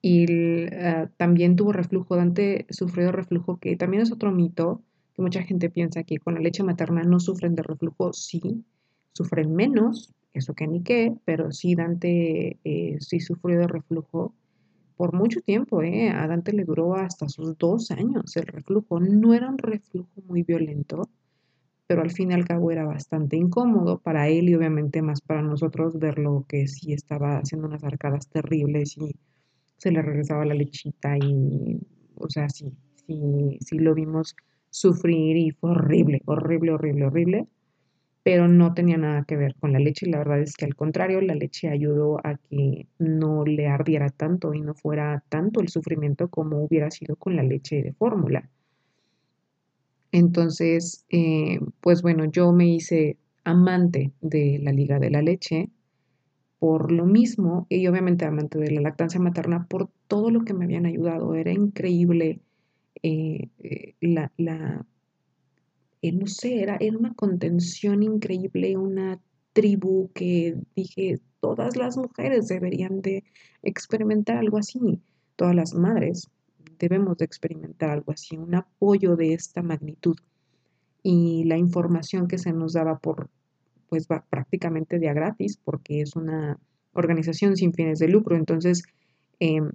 y ah, también tuvo reflujo, Dante sufrió de reflujo, que también es otro mito, que mucha gente piensa que con la leche materna no sufren de reflujo, sí, sufren menos, eso que ni qué, pero sí Dante sí sufrió de reflujo por mucho tiempo, ¿eh? A Dante le duró hasta sus dos años el reflujo. No era un reflujo muy violento, pero al fin y al cabo era bastante incómodo para él y obviamente más para nosotros verlo que sí estaba haciendo unas arcadas terribles y se le regresaba la lechita y, o sea, sí, sí, sí lo vimos sufrir y fue horrible, horrible, horrible, horrible pero no tenía nada que ver con la leche y la verdad es que al contrario, la leche ayudó a que no le ardiera tanto y no fuera tanto el sufrimiento como hubiera sido con la leche de fórmula. Entonces, eh, pues bueno, yo me hice amante de la liga de la leche por lo mismo y obviamente amante de la lactancia materna por todo lo que me habían ayudado. Era increíble eh, eh, la eh, no sé, era, era una contención increíble, una tribu que dije, todas las mujeres deberían de experimentar algo así, todas las madres debemos de experimentar algo así, un apoyo de esta magnitud. Y la información que se nos daba por, pues va prácticamente de a gratis, porque es una organización sin fines de lucro. Entonces, em,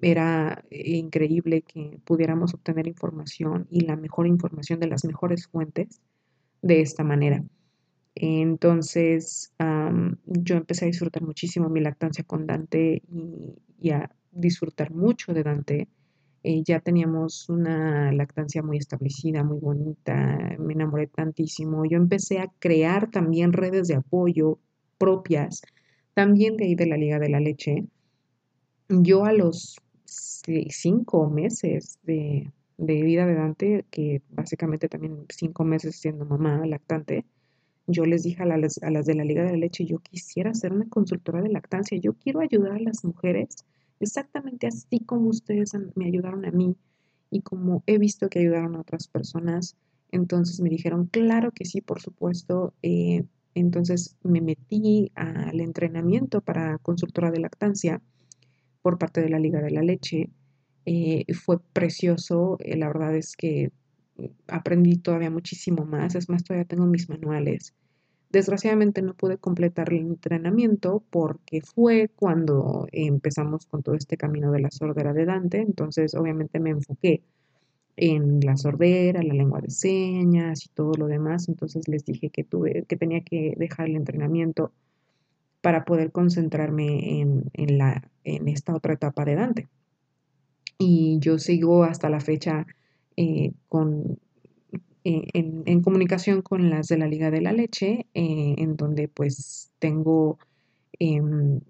era increíble que pudiéramos obtener información y la mejor información de las mejores fuentes de esta manera. Entonces, yo empecé a disfrutar muchísimo mi lactancia con Dante y, a disfrutar mucho de Dante. Eh, ya teníamos una lactancia muy establecida, muy bonita, me enamoré tantísimo. Yo empecé a crear también redes de apoyo propias, también de ahí de la Liga de la Leche. Yo a los cinco meses de, vida de Dante, que básicamente también cinco meses siendo mamá lactante, yo les dije a las, a las de la Liga de la Leche, yo quisiera ser una consultora de lactancia, yo quiero ayudar a las mujeres exactamente así como ustedes me ayudaron a mí y como he visto que ayudaron a otras personas. Entonces me dijeron, claro que sí, por supuesto. Eh, entonces me metí al entrenamiento para consultora de lactancia por parte de la Liga de la Leche. Eh, fue precioso, eh, la verdad es que aprendí todavía muchísimo más, es más, todavía tengo mis manuales. Desgraciadamente no pude completar el entrenamiento porque fue cuando empezamos con todo este camino de la sordera de Dante, entonces obviamente me enfoqué en la sordera, la lengua de señas y todo lo demás, entonces les dije que tuve que tenía que dejar el entrenamiento para poder concentrarme en, la, en esta otra etapa de Dante. Y yo sigo hasta la fecha eh, con eh, en, comunicación con las de la Liga de la Leche, eh, en donde pues tengo, em,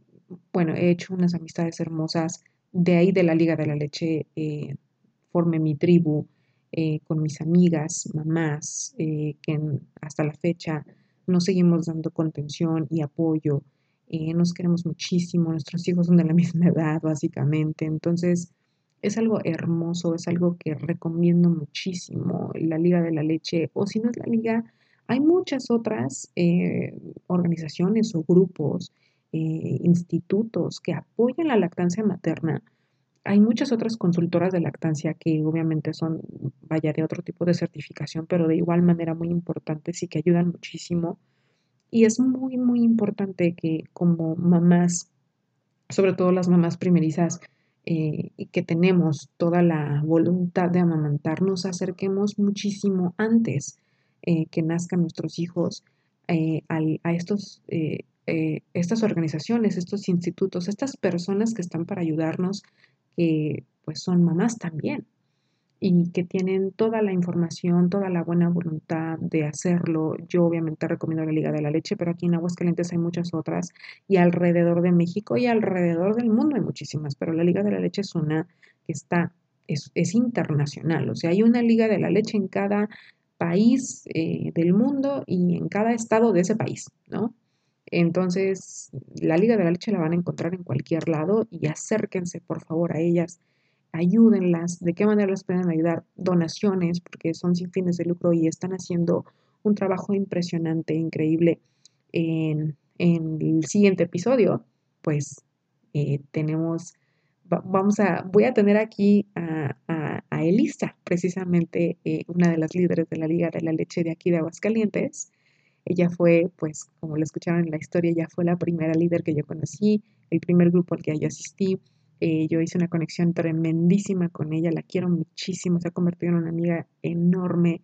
bueno, he hecho unas amistades hermosas. De ahí de la Liga de la Leche eh, formé mi tribu con mis amigas, mamás, que hasta la fecha nos seguimos dando contención y apoyo. nos queremos muchísimo, nuestros hijos son de la misma edad, básicamente. Entonces, es algo hermoso, es algo que recomiendo muchísimo, la Liga de la Leche, o si no es la Liga, hay muchas otras eh, organizaciones o grupos, eh, institutos que apoyan la lactancia materna. Hay muchas otras consultoras de lactancia que obviamente son, vaya, de otro tipo de certificación, pero de igual manera muy importantes y que ayudan muchísimo. Y es muy, muy importante que como mamás, sobre todo las mamás primerizas, eh, que tenemos toda la voluntad de amamantar, nos acerquemos muchísimo antes eh, que nazcan nuestros hijos eh, a estos, estas organizaciones, estos institutos, estas personas que están para ayudarnos, que pues son mamás también y que tienen toda la información, toda la buena voluntad de hacerlo. Yo obviamente recomiendo la Liga de la Leche, pero aquí en Aguascalientes hay muchas otras y alrededor de México y alrededor del mundo hay muchísimas, pero la Liga de la Leche es una que está, es, internacional, o sea, hay una Liga de la Leche en cada país eh, del mundo y en cada estado de ese país, ¿no? Entonces, la Liga de la Leche la van a encontrar en cualquier lado y acérquense por favor a ellas ayúdenlas, de qué manera las pueden ayudar, donaciones, porque son sin fines de lucro y están haciendo un trabajo impresionante, increíble. En, el siguiente episodio, pues eh, tenemos, vamos a, voy a tener aquí a, Elisa, precisamente eh, una de las líderes de la Liga de la Leche de aquí de Aguascalientes. Ella fue, pues, como lo escucharon en la historia, ella fue la primera líder que yo conocí, el primer grupo al que yo asistí. Eh, yo hice una conexión tremendísima con ella, la quiero muchísimo, se ha convertido en una amiga enorme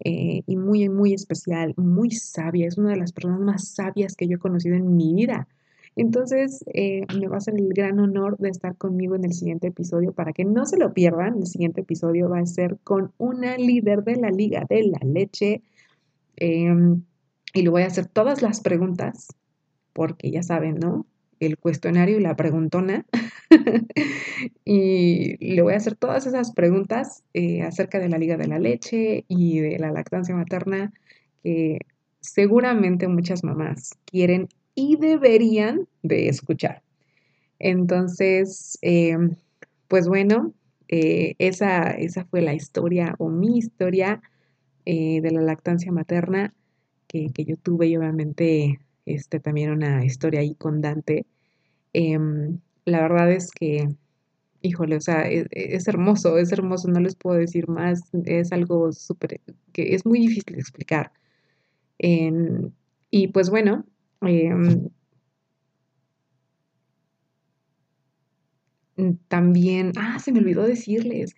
eh, y muy, muy especial, muy sabia, es una de las personas más sabias que yo he conocido en mi vida. Entonces, eh, me va a ser el gran honor de estar conmigo en el siguiente episodio. Para que no se lo pierdan, el siguiente episodio va a ser con una líder de la Liga de la Leche. Em, y le voy a hacer todas las preguntas, porque ya saben, ¿no? El cuestionario y la preguntona. y le voy a hacer todas esas preguntas eh, acerca de la Liga de la Leche y de la lactancia materna que seguramente muchas mamás quieren y deberían de escuchar. Entonces, eh, pues bueno, eh, esa, esa fue la historia o mi historia de la lactancia materna que, yo tuve y obviamente este, también una historia ahí con Dante. Em, la verdad es que, híjole, o sea, e, e, es, hermoso, es hermoso, no les puedo decir más, es algo súper, que es muy difícil de explicar. Em, y pues bueno, em, también, ah, se me olvidó decirles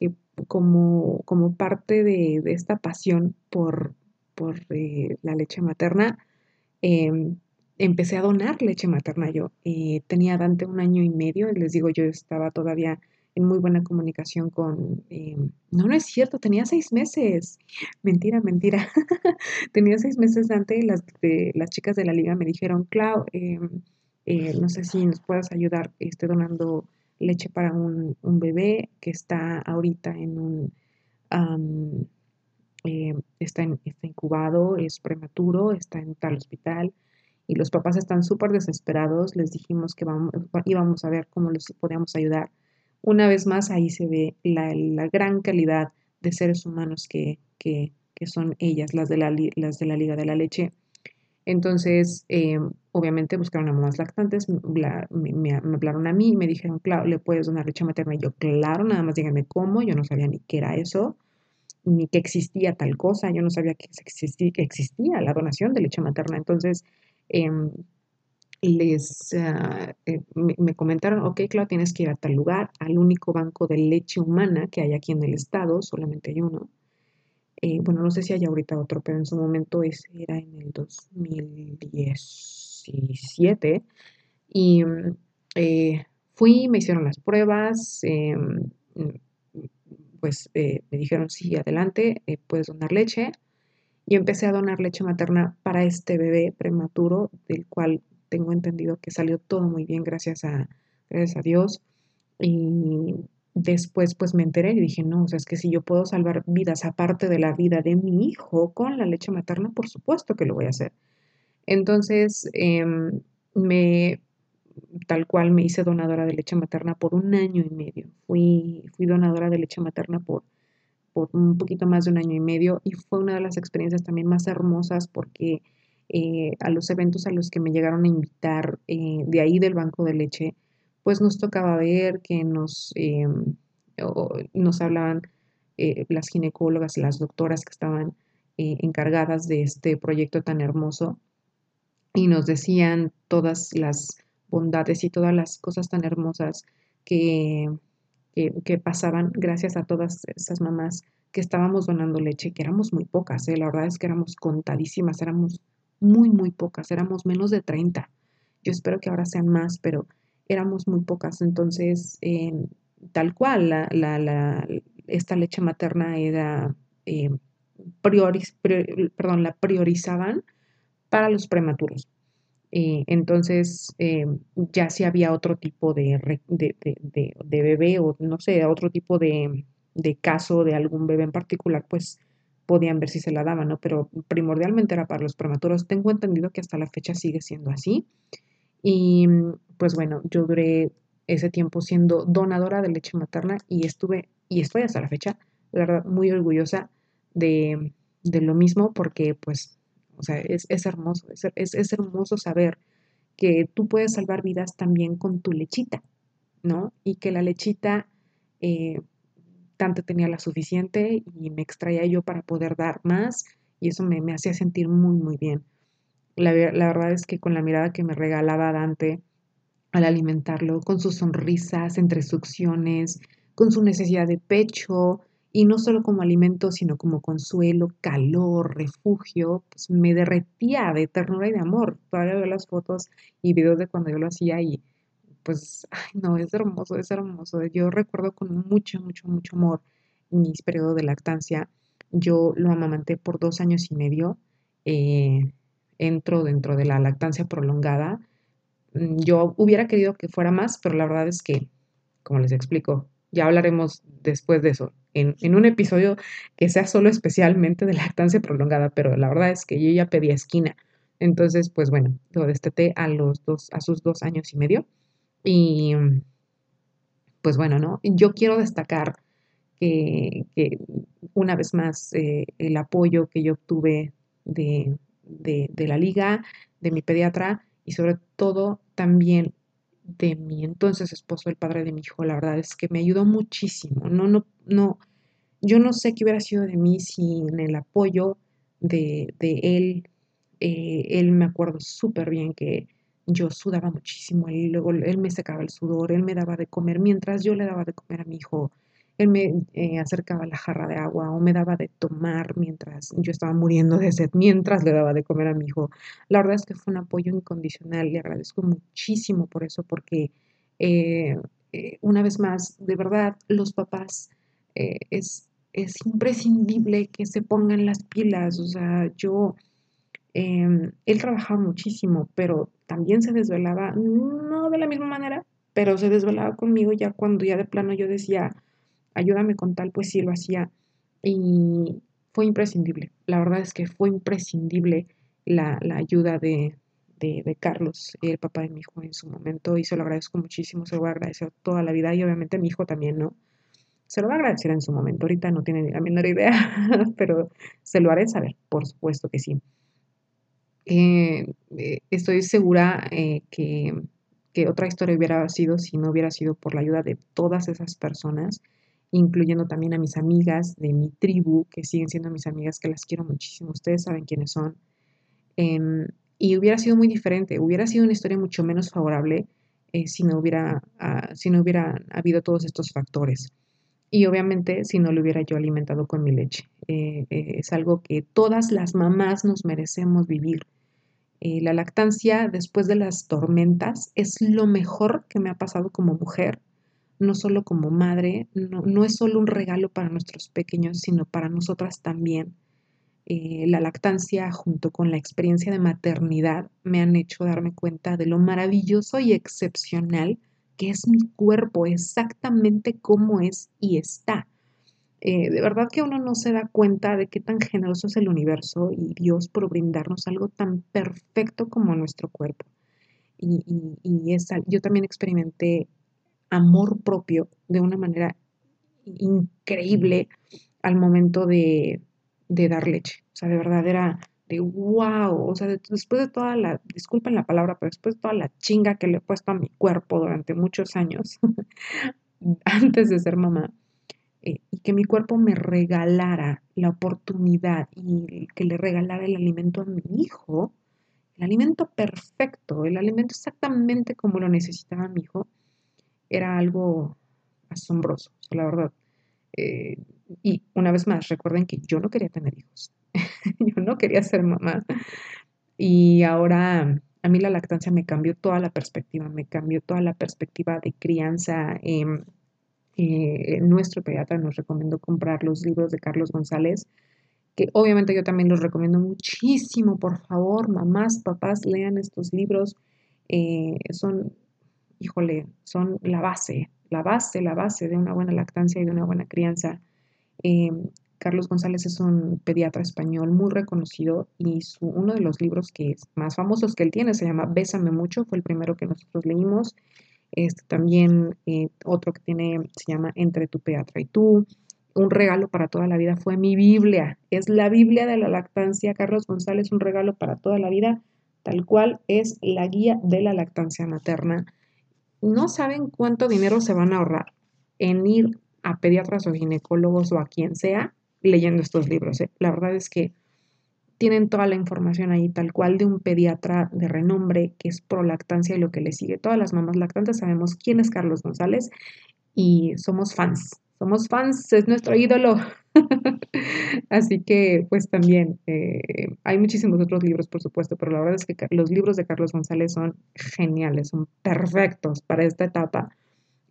que como, como parte de, esta pasión por, por eh, la leche materna, em, empecé a donar leche materna yo. Eh, tenía Dante un año y medio, y les digo, yo estaba todavía en muy buena comunicación con... Em, no, no es cierto, tenía seis meses. Mentira, mentira. tenía seis meses Dante, las, de, las chicas de la liga me dijeron, Clau, em, eh, no sé si nos puedas ayudar estoy donando leche para un, bebé que está ahorita en un... Eh, está, está incubado, es prematuro, está en tal hospital y los papás están súper desesperados. Les dijimos que vamos, íbamos a ver cómo les podíamos ayudar. Una vez más, ahí se ve la, gran calidad de seres humanos que, que, que son ellas, las de, la, las de la Liga de la Leche. Entonces, eh, obviamente buscaron a mamás lactantes, me, hablaron a mí y me dijeron, claro, ¿le puedes donar leche materna? Y yo, claro, nada más díganme cómo, yo no sabía ni qué era eso, ni que existía tal cosa, yo no sabía que existía, la donación de leche materna. Entonces, em, les ah, eh, me, comentaron, ok, claro, tienes que ir a tal lugar, al único banco de leche humana que hay aquí en el estado, solamente hay uno. Eh, bueno, no sé si hay ahorita otro, pero en su momento ese era en el 2017. Y eh, fui, me hicieron las pruebas, pues me dijeron, sí, adelante, puedes donar leche. Y empecé a donar leche materna para este bebé prematuro, del cual tengo entendido que salió todo muy bien, gracias a, gracias a Dios. Y después pues me enteré y dije, no, o sea, es que si yo puedo salvar vidas aparte de la vida de mi hijo con la leche materna, por supuesto que lo voy a hacer. Entonces, em, me, tal cual me hice donadora de leche materna por un año y medio. Fui, fui donadora de leche materna por, por un poquito más de un año y medio y fue una de las experiencias también más hermosas porque eh, a los eventos a los que me llegaron a invitar eh, de ahí del banco de leche, pues nos tocaba ver que nos, eh, nos hablaban las ginecólogas, las doctoras que estaban encargadas de este proyecto tan hermoso y nos decían todas las bondades y todas las cosas tan hermosas que, que, pasaban gracias a todas esas mamás que estábamos donando leche, que éramos muy pocas, la verdad es que éramos contadísimas, éramos muy, muy pocas, éramos menos de 30. Yo espero que ahora sean más, pero éramos muy pocas. Entonces, tal cual, la, la, esta leche materna era, eh, perdón, la priorizaban para los prematuros. Eh, entonces, eh, ya si había otro tipo de, de, de, de, bebé o no sé, otro tipo de, caso de algún bebé en particular, pues podían ver si se la daban, ¿no? Pero primordialmente era para los prematuros. Tengo entendido que hasta la fecha sigue siendo así. Y pues bueno, yo duré ese tiempo siendo donadora de leche materna y estuve, y estoy hasta la fecha, la verdad, muy orgullosa de, lo mismo porque pues, o sea, es, hermoso, es, es, hermoso saber que tú puedes salvar vidas también con tu lechita, ¿no? Y que la lechita eh, tanto tenía la suficiente y me extraía yo para poder dar más y eso me, hacía sentir muy, muy bien. La, verdad es que con la mirada que me regalaba Dante al alimentarlo, con sus sonrisas entre succiones, con su necesidad de pecho, y no solo como alimento, sino como consuelo, calor, refugio, pues me derretía de ternura y de amor. Todavía veo las fotos y videos de cuando yo lo hacía y pues, ay, no, es hermoso, es hermoso. Yo recuerdo con mucho, mucho, mucho amor mis periodos de lactancia. Yo lo amamanté por dos años y medio. Eh, entro dentro de la lactancia prolongada. Mm, yo hubiera querido que fuera más, pero la verdad es que, como les explico, ya hablaremos después de eso, en, en, un episodio que sea solo especialmente de lactancia prolongada, pero la verdad es que yo ya pedía esquina. Entonces, pues bueno, lo desteté a los dos, a sus dos años y medio. Y pues bueno, ¿no? Yo quiero destacar que, una vez más eh, el apoyo que yo obtuve de, de, la liga, de mi pediatra y sobre todo también de mi entonces esposo, el padre de mi hijo, la verdad es que me ayudó muchísimo. No, no, no, yo no sé qué hubiera sido de mí sin el apoyo de, de él. Eh, él me acuerdo súper bien que yo sudaba muchísimo y luego él me secaba el sudor, él me daba de comer mientras yo le daba de comer a mi hijo él me eh, acercaba la jarra de agua o me daba de tomar mientras yo estaba muriendo de sed, mientras le daba de comer a mi hijo. La verdad es que fue un apoyo incondicional. Le agradezco muchísimo por eso, porque eh, eh, una vez más, de verdad, los papás es, es imprescindible que se pongan las pilas. O sea, yo, em, él trabajaba muchísimo, pero también se desvelaba, no de la misma manera, pero se desvelaba conmigo ya cuando ya de plano yo decía, ayúdame con tal, pues sí lo hacía. Y fue imprescindible. La verdad es que fue imprescindible la, ayuda de, de, Carlos, el papá de mi hijo en su momento, y se lo agradezco muchísimo, se lo voy a agradecer toda la vida, y obviamente mi hijo también, ¿no? Se lo va a agradecer en su momento, ahorita no tiene ni la menor idea, pero se lo haré saber, por supuesto que sí. Eh, eh, estoy segura eh, que, que otra historia hubiera sido si no hubiera sido por la ayuda de todas esas personas incluyendo también a mis amigas de mi tribu, que siguen siendo mis amigas, que las quiero muchísimo, ustedes saben quiénes son. Em, y hubiera sido muy diferente, hubiera sido una historia mucho menos favorable eh, si, no hubiera, ah, si no hubiera habido todos estos factores. Y obviamente si no lo hubiera yo alimentado con mi leche. Eh, eh, es algo que todas las mamás nos merecemos vivir. la lactancia después de las tormentas es lo mejor que me ha pasado como mujer no solo como madre, no, es solo un regalo para nuestros pequeños, sino para nosotras también. Eh, la lactancia junto con la experiencia de maternidad me han hecho darme cuenta de lo maravilloso y excepcional que es mi cuerpo, exactamente cómo es y está. Eh, de verdad que uno no se da cuenta de qué tan generoso es el universo y Dios por brindarnos algo tan perfecto como nuestro cuerpo. Y, y, yo también experimenté amor propio de una manera increíble al momento de, dar leche. O sea, de verdad era de wow. O sea, después de toda la, disculpen la palabra, pero después de toda la chinga que le he puesto a mi cuerpo durante muchos años, antes de ser mamá, eh, y que mi cuerpo me regalara la oportunidad y que le regalara el alimento a mi hijo, el alimento perfecto, el alimento exactamente como lo necesitaba mi hijo, era algo asombroso, la verdad. Eh, y una vez más, recuerden que yo no quería tener hijos, yo no quería ser mamá. Y ahora a mí la lactancia me cambió toda la perspectiva, me cambió toda la perspectiva de crianza. Em, eh, nuestro pediatra nos recomendó comprar los libros de Carlos González, que obviamente yo también los recomiendo muchísimo. Por favor, mamás, papás, lean estos libros. Eh, son híjole, son la base, la base, la base de una buena lactancia y de una buena crianza. Em, Carlos González es un pediatra español muy reconocido y su, uno de los libros que es más famosos que él tiene se llama Bésame mucho, fue el primero que nosotros leímos. Este, también eh, otro que tiene se llama Entre tu pediatra y tú. Un regalo para toda la vida fue mi Biblia. Es la Biblia de la lactancia. Carlos González, un regalo para toda la vida, tal cual es la guía de la lactancia materna no saben cuánto dinero se van a ahorrar en ir a pediatras o ginecólogos o a quien sea leyendo estos libros. ¿eh? La verdad es que tienen toda la información ahí, tal cual de un pediatra de renombre que es pro lactancia y lo que le sigue. Todas las mamás lactantes sabemos quién es Carlos González y somos fans. Somos fans, es nuestro ídolo. Así que, pues también, eh, hay muchísimos otros libros, por supuesto, pero la verdad es que los libros de Carlos González son geniales, son perfectos para esta etapa.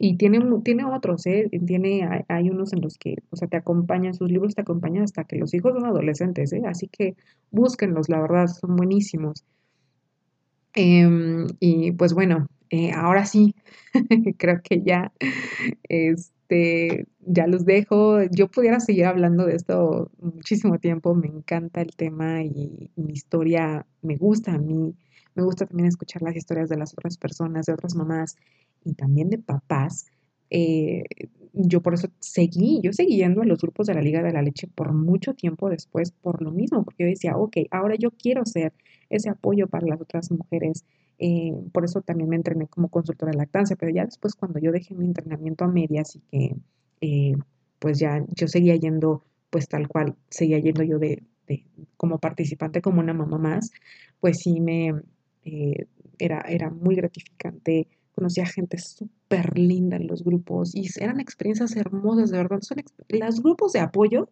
Y tiene, tiene otros, ¿eh? Tiene, hay, unos en los que, o sea, te acompañan, sus libros te acompañan hasta que los hijos son adolescentes, ¿eh? Así que búsquenlos, la verdad, son buenísimos. Em, y pues bueno, eh, ahora sí, creo que ya es este, ya los dejo. Yo pudiera seguir hablando de esto muchísimo tiempo. Me encanta el tema y, mi historia me gusta a mí. Me gusta también escuchar las historias de las otras personas, de otras mamás y también de papás. Eh, yo por eso seguí, yo seguí yendo a los grupos de la Liga de la Leche por mucho tiempo después, por lo mismo, porque yo decía, ok, ahora yo quiero ser ese apoyo para las otras mujeres. Eh, por eso también me entrené como consultora de lactancia, pero ya después cuando yo dejé mi entrenamiento a medias y que eh, pues ya yo seguía yendo pues tal cual, seguía yendo yo de, como participante, como una mamá más, pues sí me eh, era, era muy gratificante conocí a gente súper linda en los grupos y eran experiencias hermosas, de verdad. Son los grupos de apoyo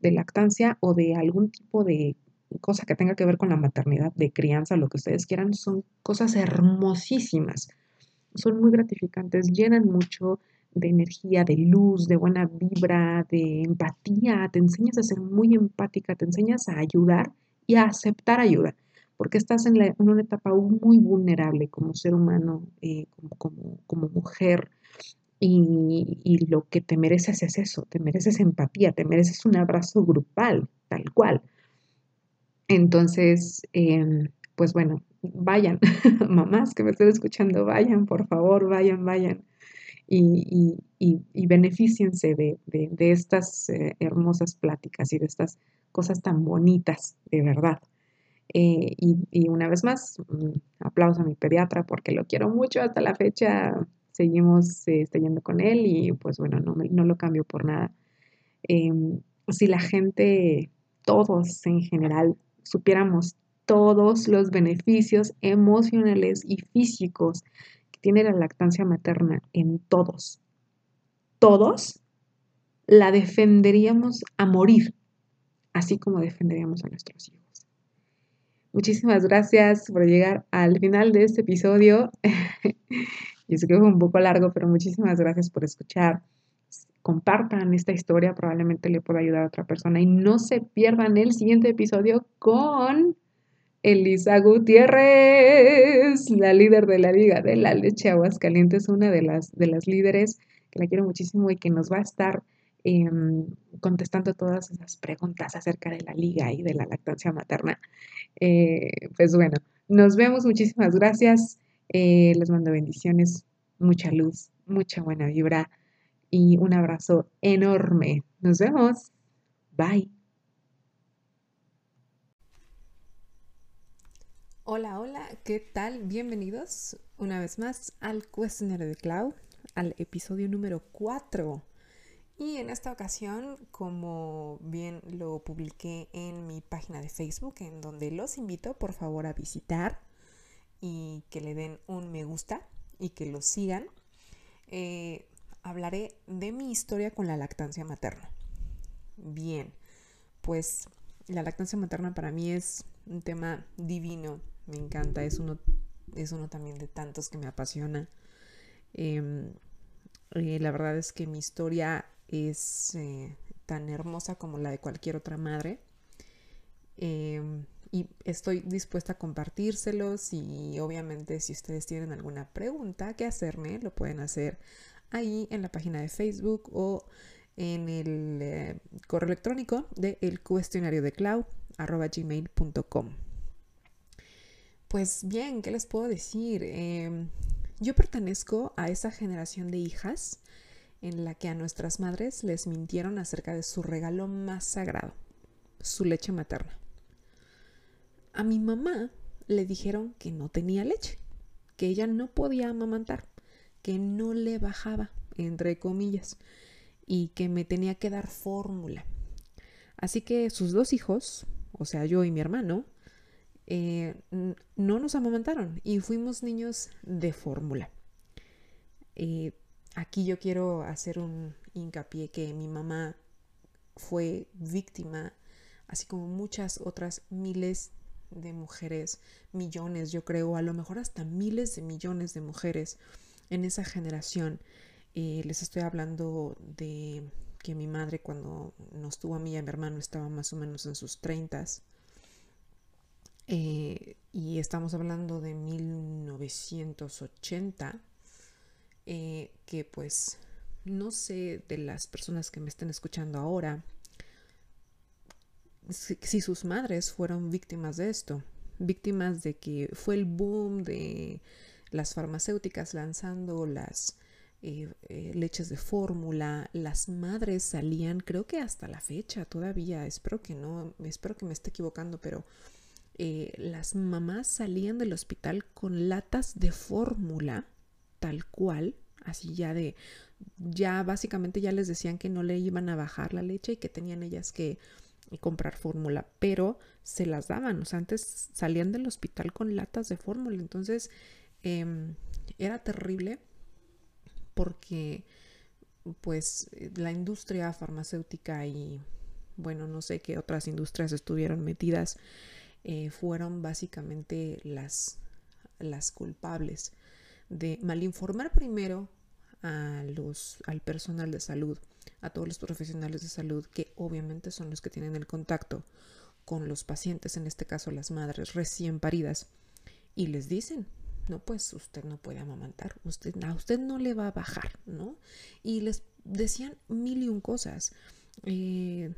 de lactancia o de algún tipo de cosa que tenga que ver con la maternidad, de crianza, lo que ustedes quieran, son cosas hermosísimas. Son muy gratificantes, llenan mucho de energía, de luz, de buena vibra, de empatía. Te enseñas a ser muy empática, te enseñas a ayudar y a aceptar ayuda porque estás en, una etapa muy vulnerable como ser humano, eh, como, mujer, y, lo que te mereces es eso, te mereces empatía, te mereces un abrazo grupal, tal cual. Entonces, em, pues bueno, vayan, mamás que me estén escuchando, vayan, por favor, vayan, vayan. Y, y, beneficiense de, estas eh, hermosas pláticas y de estas cosas tan bonitas, de verdad. Eh, y, una vez más, aplauso a mi pediatra porque lo quiero mucho hasta la fecha. Seguimos eh, yendo con él y pues bueno, no, no lo cambio por nada. Em, si la gente, todos en general, supiéramos todos los beneficios emocionales y físicos que tiene la lactancia materna en todos, todos, la defenderíamos a morir, así como defenderíamos a nuestros hijos. Muchísimas gracias por llegar al final de este episodio. Yo sé que fue un poco largo, pero muchísimas gracias por escuchar. Compartan esta historia, probablemente le pueda ayudar a otra persona. Y no se pierdan el siguiente episodio con Elisa Gutiérrez, la líder de la Liga de la Leche Aguascalientes, una de las, de las líderes que la quiero muchísimo y que nos va a estar Em, contestando todas esas preguntas acerca de la liga y de la lactancia materna. Eh, pues bueno, nos vemos, muchísimas gracias. Eh, les mando bendiciones, mucha luz, mucha buena vibra y un abrazo enorme. Nos vemos. Bye. Hola, hola, ¿qué tal? Bienvenidos una vez más al cuestionario de Cloud, al episodio número 4. Y en esta ocasión, como bien lo publiqué en mi página de Facebook, en donde los invito por favor a visitar y que le den un me gusta y que lo sigan, eh, hablaré de mi historia con la lactancia materna. Bien, pues la lactancia materna para mí es un tema divino, me encanta, es uno, es uno también de tantos que me apasiona. Em, eh, la verdad es que mi historia es eh, tan hermosa como la de cualquier otra madre. Em, y estoy dispuesta a compartírselos y obviamente si ustedes tienen alguna pregunta que hacerme, lo pueden hacer ahí en la página de Facebook o en el eh, correo electrónico de el cuestionario de cloud gmail.com. Pues bien, ¿qué les puedo decir? Em, yo pertenezco a esa generación de hijas en la que a nuestras madres les mintieron acerca de su regalo más sagrado, su leche materna. A mi mamá le dijeron que no tenía leche, que ella no podía amamantar, que no le bajaba, entre comillas, y que me tenía que dar fórmula. Así que sus dos hijos, o sea, yo y mi hermano, eh, no nos amamantaron y fuimos niños de fórmula. Eh, aquí yo quiero hacer un hincapié que mi mamá fue víctima, así como muchas otras miles de mujeres, millones, yo creo, a lo mejor hasta miles de millones de mujeres en esa generación. Eh, les estoy hablando de que mi madre cuando nos tuvo a mí y a mi hermano estaba más o menos en sus treintas. Eh, y estamos hablando de 1980 eh, que pues no sé de las personas que me estén escuchando ahora si, sus madres fueron víctimas de esto, víctimas de que fue el boom de las farmacéuticas lanzando las eh, eh, leches de fórmula, las madres salían, creo que hasta la fecha todavía, espero que no, espero que me esté equivocando, pero eh, las mamás salían del hospital con latas de fórmula, tal cual, así ya de, ya básicamente ya les decían que no le iban a bajar la leche y que tenían ellas que comprar fórmula, pero se las daban, o sea, antes salían del hospital con latas de fórmula, entonces em, era terrible porque pues la industria farmacéutica y bueno, no sé qué otras industrias estuvieron metidas, eh, fueron básicamente las, las culpables de malinformar primero a los, al personal de salud, a todos los profesionales de salud, que obviamente son los que tienen el contacto con los pacientes, en este caso las madres recién paridas, y les dicen, no, pues usted no puede amamantar, usted, a usted no le va a bajar, ¿no? Y les decían mil y un cosas. Eh,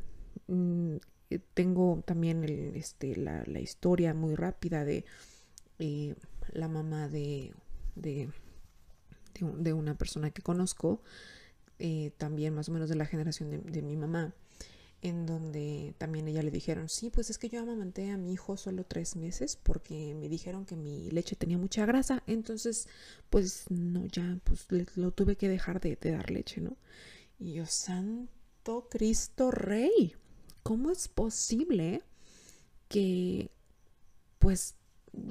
mm, eh, tengo también este, la, historia muy rápida de eh, la mamá de, de, de, una persona que conozco, también más o menos de la generación de mi mamá en donde también ella le dijeron, sí, pues es que yo amamanté a mi hijo solo tres meses porque me dijeron que mi leche tenía mucha grasa, entonces pues no, ya pues lo tuve que dejar de, de dar leche, ¿no? Y yo, Santo Cristo Rey, ¿cómo es posible que pues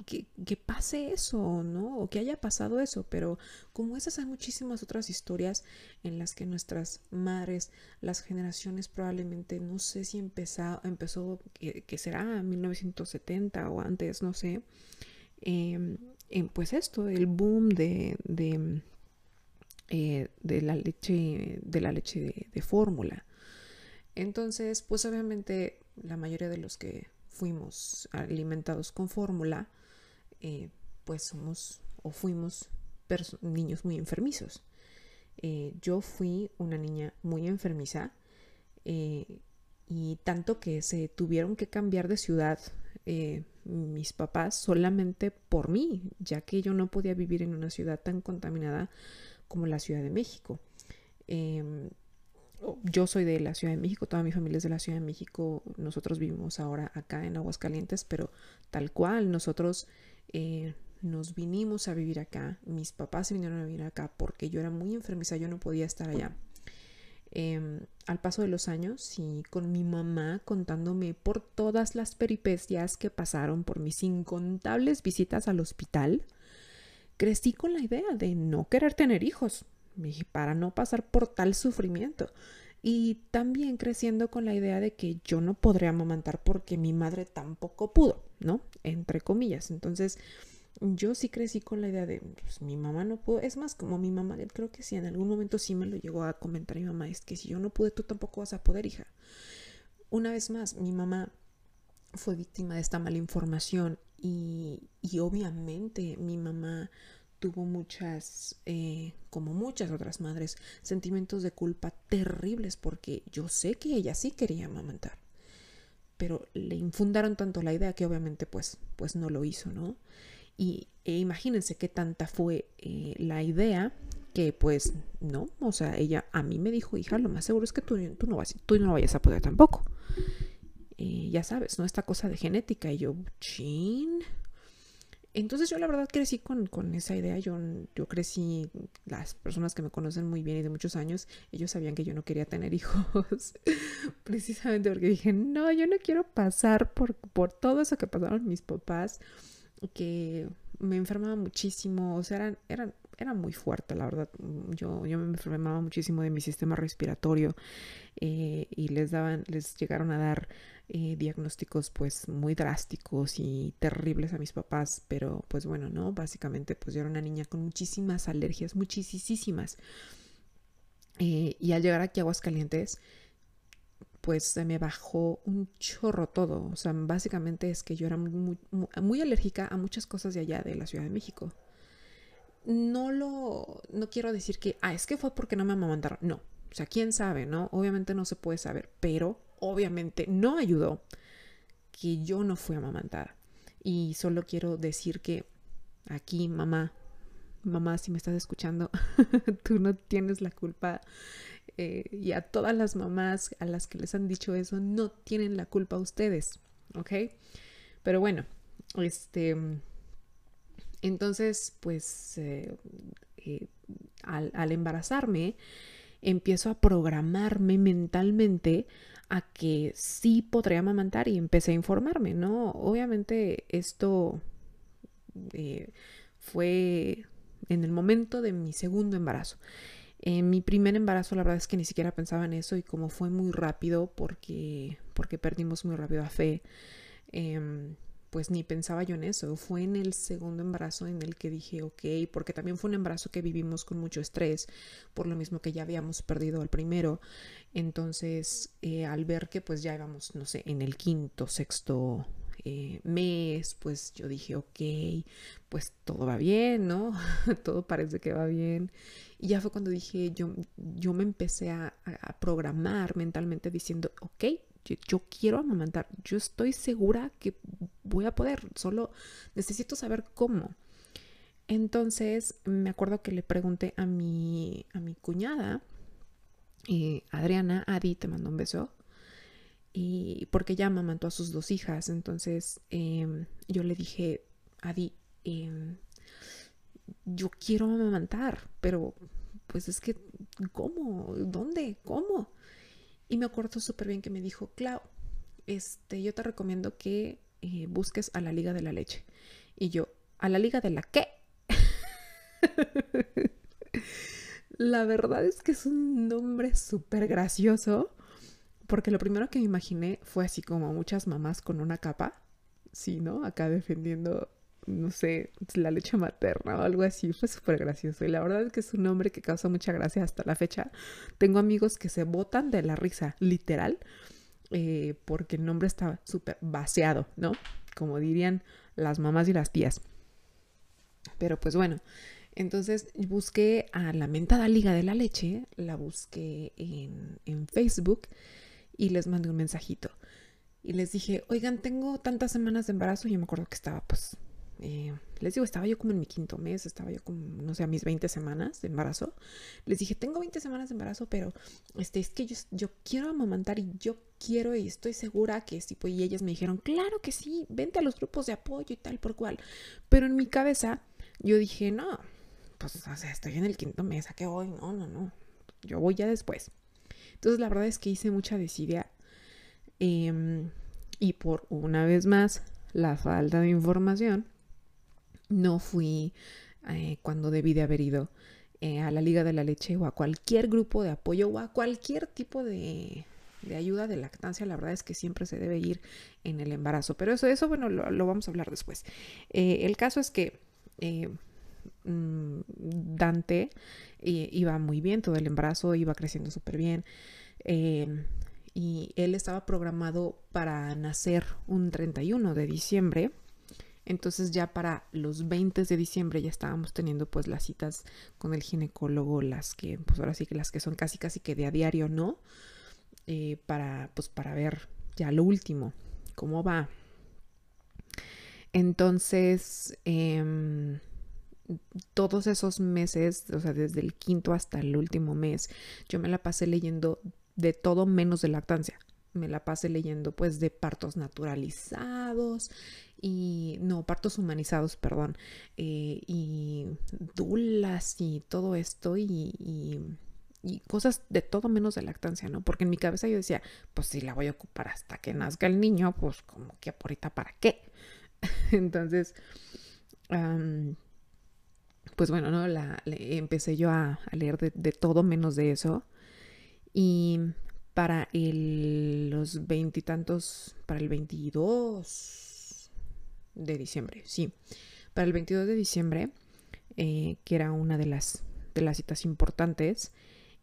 que, pase eso, ¿no? O que haya pasado eso, pero como esas hay muchísimas otras historias en las que nuestras madres, las generaciones probablemente, no sé si empezó, empezó que, será 1970 o antes, no sé, em, pues esto, el boom de, de, eh, la leche, de la leche de fórmula. Entonces, pues obviamente la mayoría de los que fuimos alimentados con fórmula, eh, pues somos o fuimos niños muy enfermizos. Eh, yo fui una niña muy enfermiza eh, y tanto que se tuvieron que cambiar de ciudad mis papás solamente por mí, ya que yo no podía vivir en una ciudad tan contaminada como la Ciudad de México. Em, yo soy de la Ciudad de México, toda mi familia es de la Ciudad de México, nosotros vivimos ahora acá en Aguascalientes, pero tal cual, nosotros eh, nos vinimos a vivir acá, mis papás se vinieron a vivir acá porque yo era muy enfermiza, yo no podía estar allá. Em, al paso de los años y con mi mamá contándome por todas las peripecias que pasaron por mis incontables visitas al hospital, crecí con la idea de no querer tener hijos para no pasar por tal sufrimiento. Y también creciendo con la idea de que yo no podría amamantar porque mi madre tampoco pudo, ¿no? Entre comillas. Entonces, yo sí crecí con la idea de, pues, mi mamá no pudo. Es más, como mi mamá, creo que sí, en algún momento sí me lo llegó a comentar mi mamá, es que si yo no pude, tú tampoco vas a poder, hija. Una vez más, mi mamá fue víctima de esta mala información y, y obviamente mi mamá tuvo muchas, eh, como muchas otras madres, sentimientos de culpa terribles porque yo sé que ella sí quería amamantar, pero le infundaron tanto la idea que obviamente pues, pues no lo hizo, ¿no? Y e imagínense qué tanta fue eh, la idea que pues no, o sea, ella a mí me dijo, hija, lo más seguro es que tú, no, vas, tú no vayas a poder tampoco. Eh, ya sabes, ¿no? Esta cosa de genética. Y yo, chin, entonces yo la verdad crecí con, esa idea, yo, yo crecí, las personas que me conocen muy bien y de muchos años, ellos sabían que yo no quería tener hijos, precisamente porque dije, no, yo no quiero pasar por, por todo eso que pasaron mis papás, que me enfermaba muchísimo, o sea, eran, eran, era muy fuerte, la verdad. Yo, yo me enfermaba muchísimo de mi sistema respiratorio eh, y les daban, les llegaron a dar eh, diagnósticos pues muy drásticos y terribles a mis papás, pero pues bueno, ¿no? Básicamente pues yo era una niña con muchísimas alergias, muchísimas. Eh, y al llegar aquí a Aguascalientes, pues se me bajó un chorro todo. O sea, básicamente es que yo era muy, muy alérgica a muchas cosas de allá de la Ciudad de México no lo, no quiero decir que, ah, es que fue porque no me amamantaron. No, o sea, quién sabe, ¿no? Obviamente no se puede saber, pero obviamente no ayudó que yo no fui amamantada. Y solo quiero decir que aquí, mamá, mamá, si me estás escuchando, tú no tienes la culpa. Eh, y a todas las mamás a las que les han dicho eso, no tienen la culpa ustedes, ¿ok? Pero bueno, este, entonces, pues, eh, eh, al, embarazarme, empiezo a programarme mentalmente a que sí podría amamantar y empecé a informarme, ¿no? Obviamente esto eh, fue en el momento de mi segundo embarazo. En mi primer embarazo la verdad es que ni siquiera pensaba en eso y como fue muy rápido porque, porque perdimos muy rápido a fe, eh, pues ni pensaba yo en eso. Fue en el segundo embarazo en el que dije, ok, porque también fue un embarazo que vivimos con mucho estrés, por lo mismo que ya habíamos perdido al primero. Entonces, eh, al ver que pues ya íbamos, no sé, en el quinto, sexto eh, mes, pues yo dije, ok, pues todo va bien, ¿no? todo parece que va bien. Y ya fue cuando dije, yo, yo me empecé a, a programar mentalmente diciendo, ok, yo, quiero amamantar, yo estoy segura que voy a poder, solo necesito saber cómo. Entonces me acuerdo que le pregunté a mi, a mi cuñada, eh, Adriana, Adi, te mando un beso, y porque ella amamantó a sus dos hijas, entonces em, yo le dije, Adi, em, yo quiero amamantar, pero pues es que, ¿cómo? ¿Dónde? ¿Cómo? Y me acuerdo súper bien que me dijo, Clau, este, yo te recomiendo que eh, busques a la Liga de la Leche. Y yo, ¿a la Liga de la qué? la verdad es que es un nombre súper gracioso, porque lo primero que me imaginé fue así como muchas mamás con una capa, sí, ¿no? Acá defendiendo no sé, la leche materna o algo así. Fue súper gracioso. Y la verdad es que es un nombre que causa mucha gracia hasta la fecha. Tengo amigos que se botan de la risa, literal, eh, porque el nombre está súper vaciado, ¿no? Como dirían las mamás y las tías. Pero pues bueno, entonces busqué a la mentada Liga de la Leche, la busqué en, en Facebook y les mandé un mensajito. Y les dije, oigan, tengo tantas semanas de embarazo. Y yo me acuerdo que estaba pues eh, les digo, estaba yo como en mi quinto mes, estaba yo como, no sé, a mis 20 semanas de embarazo. Les dije, tengo 20 semanas de embarazo, pero este, es que yo, quiero amamantar y yo quiero y estoy segura que sí. Pues, y ellas me dijeron, claro que sí, vente a los grupos de apoyo y tal por cual. Pero en mi cabeza yo dije, no, pues, o sea, estoy en el quinto mes, ¿a qué voy? No, no, no, yo voy ya después. Entonces, la verdad es que hice mucha desidia. Em, y por una vez más, la falta de información no fui eh, cuando debí de haber ido eh, a la Liga de la Leche o a cualquier grupo de apoyo o a cualquier tipo de, ayuda de lactancia. La verdad es que siempre se debe ir en el embarazo. Pero eso, eso bueno, lo, vamos a hablar después. Eh, el caso es que mm, Dante iba muy bien, todo el embarazo iba creciendo súper bien. y él estaba programado para nacer un 31 de diciembre entonces ya para los 20 de diciembre ya estábamos teniendo pues las citas con el ginecólogo, las que pues ahora sí que las que son casi casi que de a diario, ¿no? Eh, para pues para ver ya lo último, cómo va. Entonces, em, todos esos meses, o sea, desde el quinto hasta el último mes, yo me la pasé leyendo de todo menos de lactancia me la pasé leyendo pues de partos naturalizados y no, partos humanizados, perdón, eh, y dulas y todo esto y, y, cosas de todo menos de lactancia, ¿no? Porque en mi cabeza yo decía, pues si la voy a ocupar hasta que nazca el niño, pues como que ahorita para qué. Entonces, pues bueno, ¿no? La, empecé yo a, leer de, de todo menos de eso. Y para el, los veintitantos, para el 22 de diciembre, sí, para el 22 de diciembre, eh, que era una de las, de las citas importantes,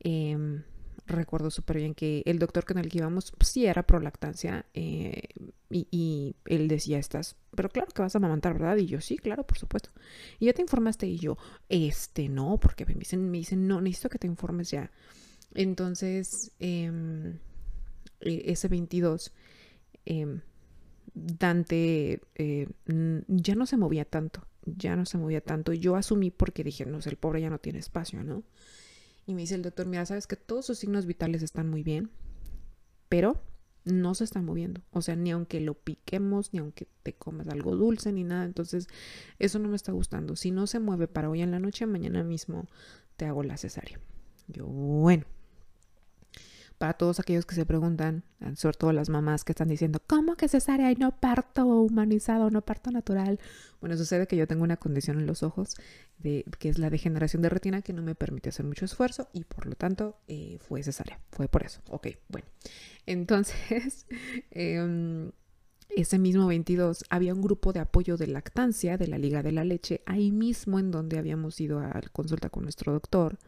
em, recuerdo súper bien que el doctor con el que íbamos pues, sí era prolactancia eh, y, él decía estas, pero claro que vas a amamantar, ¿verdad? Y yo sí, claro, por supuesto. Y ya te informaste y yo, este, no, porque me dicen, me dicen, no, necesito que te informes ya. Entonces, em, e, ese 22, em, Dante eh, ya no se movía tanto. ya no se movía tanto. Yo asumí porque dije, no sé, el pobre ya no tiene espacio, ¿no? Y me dice el doctor, mira, sabes que todos sus signos vitales están muy bien, pero no se está moviendo. O sea, ni aunque lo piquemos, ni aunque te comas algo dulce, ni nada. Entonces, eso no me está gustando. Si no se mueve para hoy en la noche, mañana mismo te hago la cesárea. Yo, bueno, para todos aquellos que se preguntan, sobre todo las mamás que están diciendo, ¿cómo que cesárea y no parto humanizado, no parto natural? Bueno, sucede que yo tengo una condición en los ojos, de, que es la degeneración de retina, que no me permite hacer mucho esfuerzo y por lo tanto eh, fue cesárea, fue por eso. Ok, bueno. Entonces, em, ese mismo 22 había un grupo de apoyo de lactancia de la Liga de la Leche, ahí mismo en donde habíamos ido a consulta con nuestro doctor.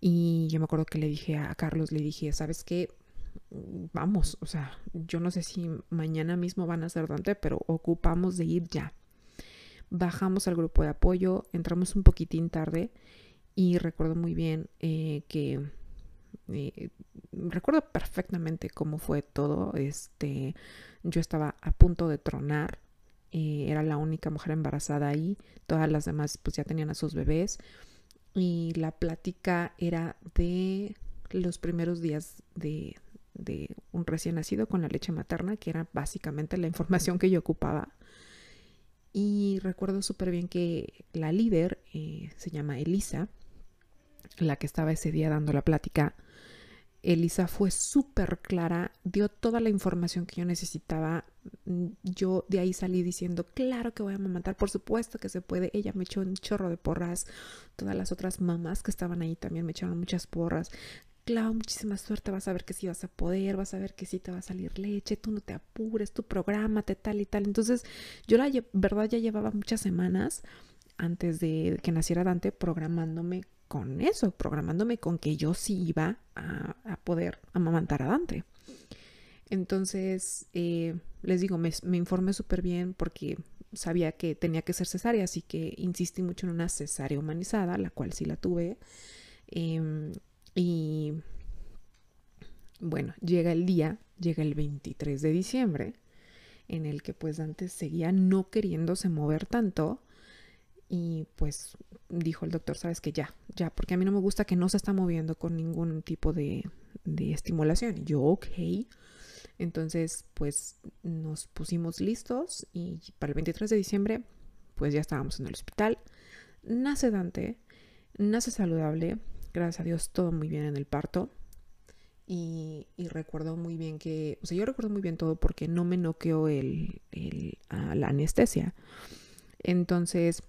Y yo me acuerdo que le dije a Carlos, le dije, ¿sabes qué? Vamos, o sea, yo no sé si mañana mismo van a ser Dante, pero ocupamos de ir ya. Bajamos al grupo de apoyo, entramos un poquitín tarde y recuerdo muy bien eh, que eh, recuerdo perfectamente cómo fue todo. Este, yo estaba a punto de tronar. Eh, era la única mujer embarazada ahí. Todas las demás pues ya tenían a sus bebés y la plática era de los primeros días de, un recién nacido con la leche materna, que era básicamente la información que yo ocupaba. Y recuerdo súper bien que la líder eh, se llama Elisa, la que estaba ese día dando la plática, Elisa fue súper clara, dio toda la información que yo necesitaba. Mm, yo de ahí salí diciendo, claro que voy a matar, por supuesto que se puede. Ella me echó un chorro de porras. Todas las otras mamás que estaban ahí también me echaron muchas porras. Claro, muchísima suerte, vas a ver que sí vas a poder, vas a ver que sí te va a salir leche, tú no te apures, tu te tal y tal. Entonces, yo la verdad ya llevaba muchas semanas antes de que naciera Dante programándome con eso, programándome con que yo sí iba a, poder amamantar a Dante. Entonces, eh, les digo, me, informé súper bien porque sabía que tenía que ser cesárea, así que insistí mucho en una cesárea humanizada, la cual sí la tuve. Em, y bueno, llega el día, llega el 23 de diciembre, en el que pues Dante seguía no queriéndose mover tanto y pues dijo el doctor, sabes que ya, ya, porque a mí no me gusta que no se está moviendo con ningún tipo de, estimulación. Y yo, ok. Entonces, pues nos pusimos listos y para el 23 de diciembre, pues ya estábamos en el hospital. Nace Dante, nace saludable, gracias a Dios todo muy bien en el parto. Y, recuerdo muy bien que, o sea, yo recuerdo muy bien todo porque no me noqueó el, el, la anestesia. Entonces,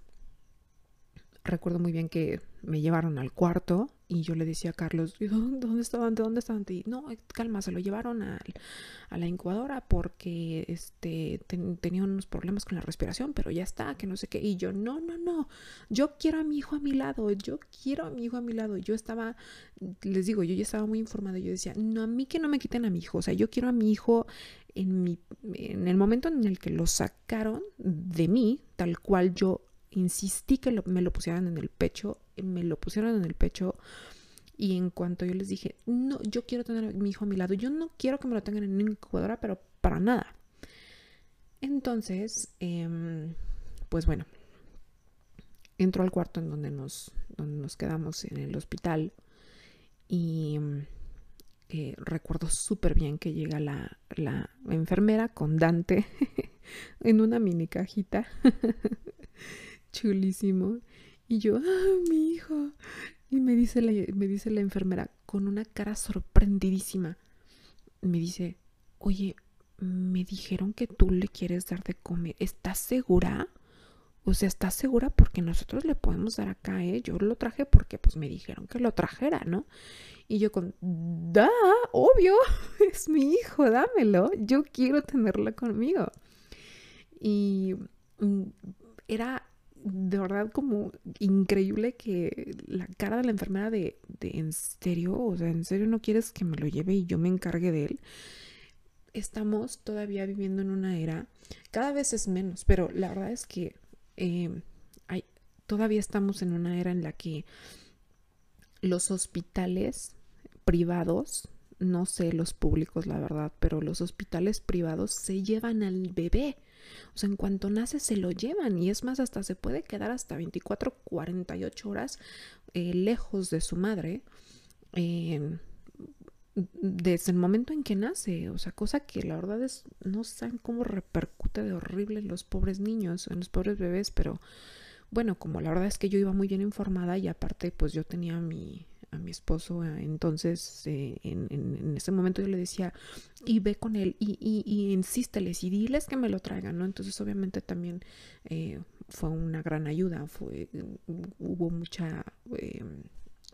recuerdo muy bien que me llevaron al cuarto y yo le decía a Carlos, ¿dónde estaban? ¿De dónde estaban? Y no, calma, se lo llevaron a, a la incubadora porque este, tenía unos problemas con la respiración, pero ya está, que no sé qué. Y yo, no, no, no, yo quiero a mi hijo a mi lado, yo quiero a mi hijo a mi lado. Yo estaba, les digo, yo ya estaba muy informada. Yo decía, no, a mí que no me quiten a mi hijo, o sea, yo quiero a mi hijo en, mi, en el momento en el que lo sacaron de mí, tal cual yo insistí que me lo pusieran en el pecho, me lo pusieron en el pecho y en cuanto yo les dije, no, yo quiero tener a mi hijo a mi lado, yo no quiero que me lo tengan en una incubadora, pero para nada. Entonces, em, pues bueno, entro al cuarto en donde nos, nos quedamos en el hospital y eh, recuerdo súper bien que llega la enfermera con Dante en una mini cajita chulísimo. Y yo, ¡ah, mi hijo! Y me dice, la, me dice la enfermera con una cara sorprendidísima. Me dice, oye, me dijeron que tú le quieres dar de comer. ¿Estás segura? O sea, ¿estás segura? Porque nosotros le podemos dar acá, ¿eh? Yo lo traje porque pues me dijeron que lo trajera, ¿no? Y yo con, da, obvio, es mi hijo, dámelo. Yo quiero tenerlo conmigo. Y mm, era de verdad como increíble que la cara de la enfermera de, de, en serio, o sea, en serio no quieres que me lo lleve y yo me encargue de él. Estamos todavía viviendo en una era, cada vez es menos, pero la verdad es que eh, hay, todavía estamos en una era en la que los hospitales privados, no sé los públicos la verdad, pero los hospitales privados se llevan al bebé O sea, en cuanto nace se lo llevan y es más, hasta se puede quedar hasta 24, 48 horas eh, lejos de su madre. Eh, desde el momento en que nace, o sea, cosa que la verdad es, no saben cómo repercute de horrible en los pobres niños, en los pobres bebés, pero bueno, como la verdad es que yo iba muy bien informada y aparte pues yo tenía mi, mi esposo, eh, entonces eh, en, ese momento yo le decía, y ve con él y, y, insísteles y diles que me lo traigan, ¿no? Entonces obviamente también eh, fue una gran ayuda, fue, hubo mucha eh,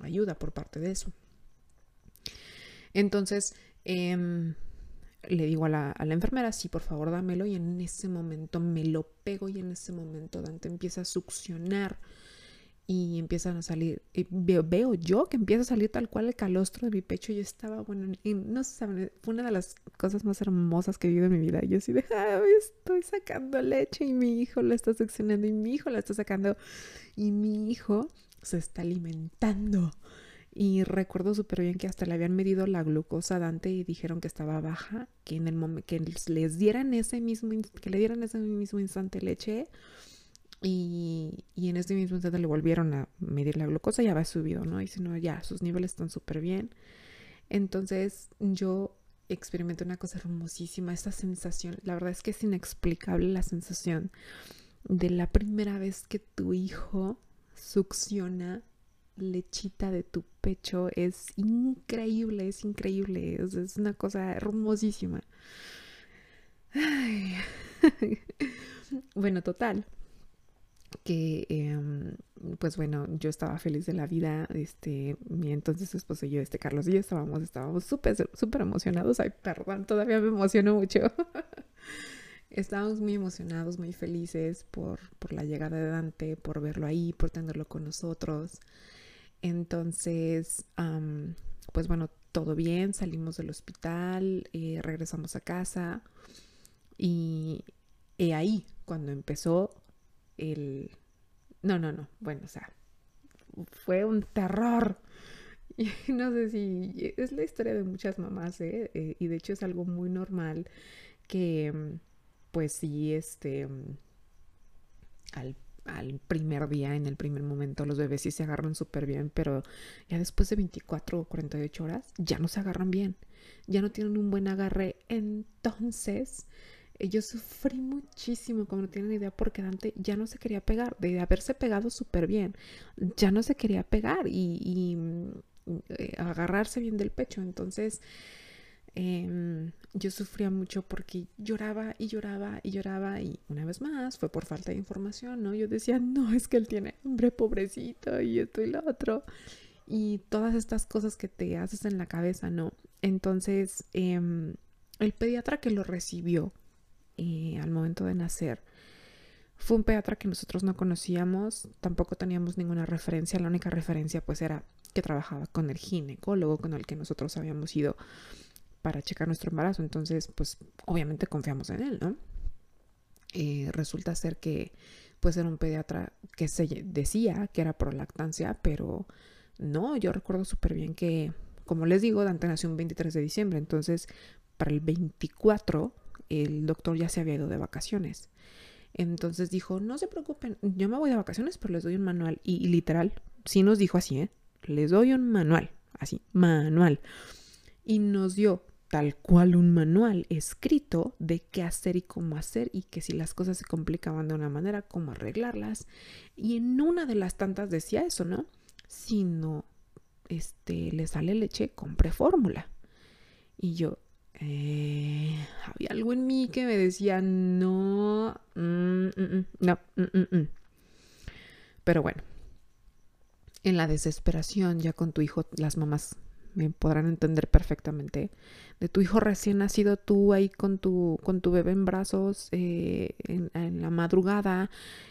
ayuda por parte de eso. Entonces, eh, le digo a la, enfermera, sí, por favor, dámelo. Y en ese momento me lo pego y en ese momento Dante empieza a succionar y empiezan a salir. Veo, veo, yo que empieza a salir tal cual el calostro de mi pecho. Yo estaba, bueno, y no saben, fue una de las cosas más hermosas que he vivido en mi vida. Yo así de, ah, estoy sacando leche y mi hijo la está succionando y mi hijo la está sacando y mi hijo se está alimentando. Y recuerdo súper bien que hasta le habían medido la glucosa a Dante y dijeron que estaba baja, que en el momento que les dieran ese mismo, que le dieran ese mismo instante leche y, y en ese mismo instante le volvieron a medir la glucosa, ya va subido, ¿no? Y si no, ya, sus niveles están súper bien. Entonces yo experimenté una cosa hermosísima, esta sensación, la verdad es que es inexplicable la sensación de la primera vez que tu hijo succiona lechita de tu pecho es increíble, es increíble, es, una cosa hermosísima. Bueno, total. Que eh, pues bueno, yo estaba feliz de la vida, este, mi entonces esposo y yo, este Carlos y yo estábamos, estábamos súper, súper emocionados, ay, perdón, todavía me emociono mucho. estábamos muy emocionados, muy felices por, por la llegada de Dante, por verlo ahí, por tenerlo con nosotros. Entonces, pues bueno, todo bien, salimos del hospital, eh, regresamos a casa y ahí cuando empezó el... No, no, no, bueno, o sea, fue un terror. No sé si es la historia de muchas mamás, ¿eh? ¿eh? y de hecho es algo muy normal que, pues sí, este, al al primer día, en el primer momento, los bebés sí se agarran súper bien, pero ya después de 24 o 48 horas ya no se agarran bien, ya no tienen un buen agarre. Entonces, yo sufrí muchísimo, como no tienen idea, porque Dante ya no se quería pegar, de haberse pegado súper bien, ya no se quería pegar y, y mm, eh, agarrarse bien del pecho. Entonces, eh, yo sufría mucho porque lloraba y lloraba y lloraba y una vez más fue por falta de información, ¿no? Yo decía, no, es que él tiene hambre, pobrecito, y esto y lo otro. Y todas estas cosas que te haces en la cabeza, ¿no? Entonces, eh, el pediatra que lo recibió al momento de nacer fue un pediatra que nosotros no conocíamos, tampoco teníamos ninguna referencia, la única referencia pues era que trabajaba con el ginecólogo con el que nosotros habíamos ido para checar nuestro embarazo. Entonces, pues obviamente confiamos en él, ¿no? Resulta ser que pues era un pediatra que se decía que era por lactancia, pero no, yo recuerdo súper bien que, como les digo, Dante nació un 23 de diciembre, entonces para el 24 el doctor ya se había ido de vacaciones. Entonces dijo, no se preocupen, yo me voy de vacaciones, pero les doy un manual. Y, literal, sí nos dijo así, ¿eh? Les doy un manual, así, manual. Y nos dio tal cual un manual escrito de qué hacer y cómo hacer y que si las cosas se complicaban de una manera, cómo arreglarlas. Y en una de las tantas decía eso, ¿no? Si no este, le sale leche, compre fórmula. Y yo, eh, había algo en mí que me decía, no, mm, mm, mm, no, pero bueno, en la desesperación ya con tu hijo, las mamás me podrán entender perfectamente, de tu hijo recién nacido, tú ahí con tu, con tu bebé en brazos eh, en, en, la madrugada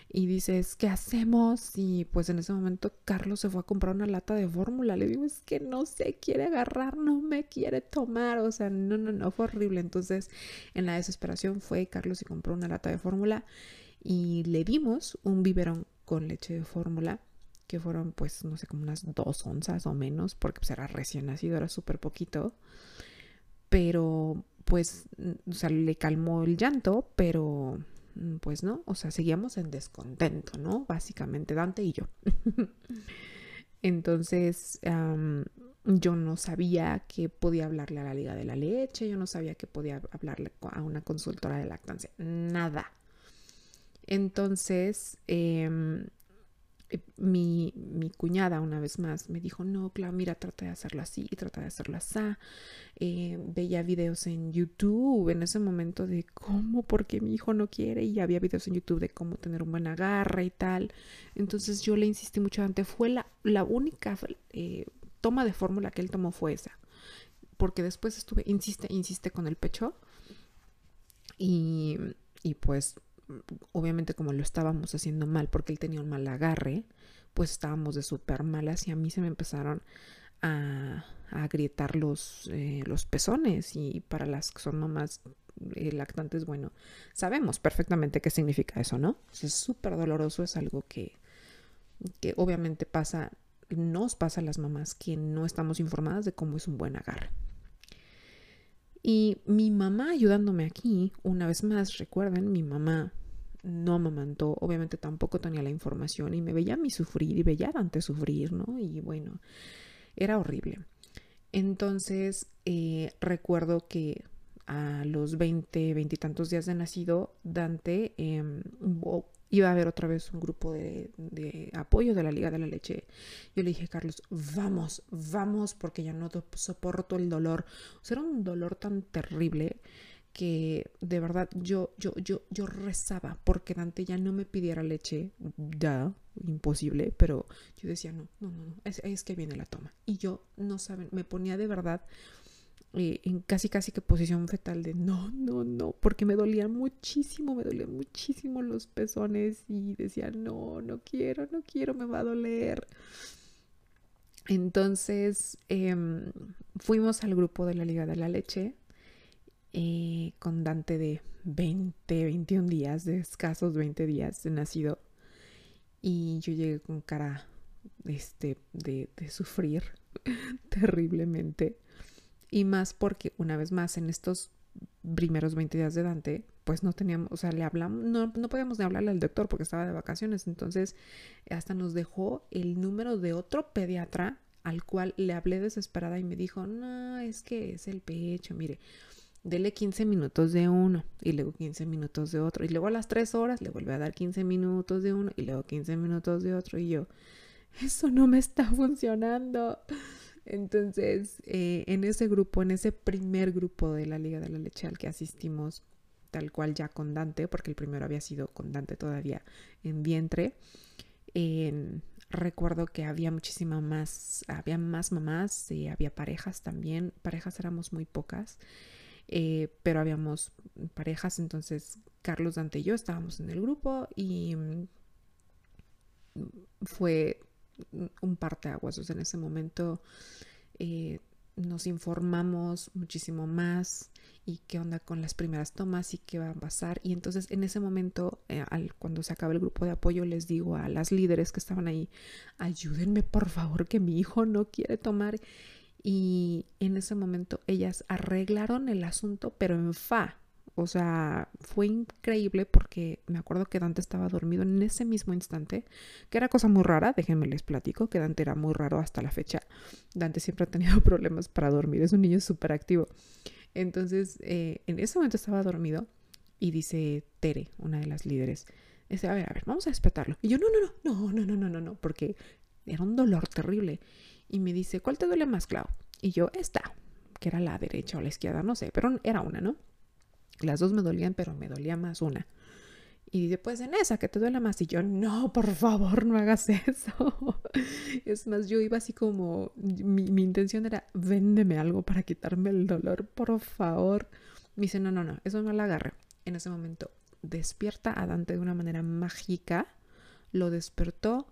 y dices, ¿qué hacemos? Y pues en ese momento Carlos se fue a comprar una lata de fórmula. Le digo, es que no se quiere agarrar, no me quiere tomar. O sea, no, no, no, fue horrible. Entonces, en la desesperación fue Carlos y compró una lata de fórmula y le dimos un biberón con leche de fórmula que fueron pues no sé como unas dos onzas o menos porque pues era recién nacido, era súper poquito, pero pues o sea, le calmó el llanto, pero mm, pues no, o sea, seguíamos en descontento, ¿no? Básicamente Dante y yo. Entonces, yo no sabía que podía hablarle a la Liga de la Leche, yo no sabía que podía hablarle a una consultora de lactancia, nada. Entonces, eh, mi, mi, cuñada una vez más me dijo, no, claro, mira, trata de hacerlo así, trata de hacerlo así. Eh, veía videos en YouTube en ese momento de cómo, porque mi hijo no quiere y había videos en YouTube de cómo tener un buen agarre y tal. Entonces yo le insistí mucho antes, fue la, la única eh, toma de fórmula que él tomó fue esa. Porque después estuve, insiste, insiste con el pecho. Y, y pues obviamente como lo estábamos haciendo mal porque él tenía un mal agarre, pues estábamos de súper malas y a mí se me empezaron a, agrietar los, eh, los pezones y para las que son mamás lactantes, bueno, sabemos perfectamente qué significa eso, ¿no? Es súper doloroso, es algo que, que obviamente pasa, nos pasa a las mamás que no estamos informadas de cómo es un buen agarre. Y mi mamá ayudándome aquí, una vez más, recuerden, mi mamá no amamantó, obviamente tampoco tenía la información y me veía a mí sufrir y veía a Dante sufrir, ¿no? Y bueno, era horrible. Entonces, eh, recuerdo que a los 20, 20 y tantos días de nacido, Dante iba a haber otra vez un grupo de, de, apoyo de la Liga de la Leche. Yo le dije, Carlos, vamos, vamos, porque ya no soporto el dolor. O sea, era un dolor tan terrible que de verdad yo, yo, yo, yo rezaba porque Dante ya no me pidiera leche, ya, imposible, pero yo decía, no, no, no, es, es que viene la toma. Y yo, no saben, me ponía de verdad en casi casi que posición fetal de no, no, no, porque me dolían muchísimo, me dolían muchísimo los pezones y decía, no, no quiero, no quiero, me va a doler. Entonces em, fuimos al grupo de la Liga de la Leche eh, con Dante de 20, 21 días, de escasos 20 días de nacido. Y yo llegué con cara este, de sufrir terriblemente. Y más porque, una vez más, en estos primeros 20 días de Dante, pues no teníamos, o sea, le hablamos, no, no podíamos ni hablarle al doctor porque estaba de vacaciones. Entonces, hasta nos dejó el número de otro pediatra al cual le hablé desesperada y me dijo, no, es que es el pecho, mire, dele 15 minutos de uno y luego 15 minutos de otro. Y luego a las 3 horas le vuelve a dar 15 minutos de uno y luego 15 minutos de otro. Y yo, eso no me está funcionando. Entonces, eh, en ese grupo, en ese primer grupo de la Liga de la Leche al que asistimos, tal cual ya con Dante, porque el primero había sido con Dante todavía en vientre, recuerdo que había muchísima más, había más mamás, y había parejas también, parejas éramos muy pocas. Eh, pero habíamos parejas, entonces Carlos, Dante y yo estábamos en el grupo y mm, fue un parteaguas, o sea, en ese momento eh, nos informamos muchísimo más y qué onda con las primeras tomas y qué va a pasar. Y entonces en ese momento, eh, al, cuando se acaba el grupo de apoyo, les digo a las líderes que estaban ahí, ayúdenme por favor que mi hijo no quiere tomar y en ese momento ellas arreglaron el asunto, pero en fa. O sea, fue increíble porque me acuerdo que Dante estaba dormido en ese mismo instante, que era cosa muy rara, déjenme les platico, que Dante era muy raro hasta la fecha. Dante siempre ha tenido problemas para dormir, es un niño súper activo. Entonces, eh, en ese momento estaba dormido y dice Tere, una de las líderes, dice, a ver, a ver, vamos a despertarlo. Y yo, no, no, no, no, no, no, no, no, no, porque era un dolor terrible y me dice, ¿cuál te duele más, Clau? Y yo, esta, que era la derecha o la izquierda, no sé, pero era una, ¿no? Las dos me dolían, pero me dolía más una. Y dice, pues en esa que te duele más. Y yo, no, por favor, no hagas eso. es más, yo iba así como, mi, mi, intención era, véndeme algo para quitarme el dolor, por favor. Me dice, no, no, no, eso no la agarre. En ese momento, despierta a Dante de una manera mágica. Lo despertó,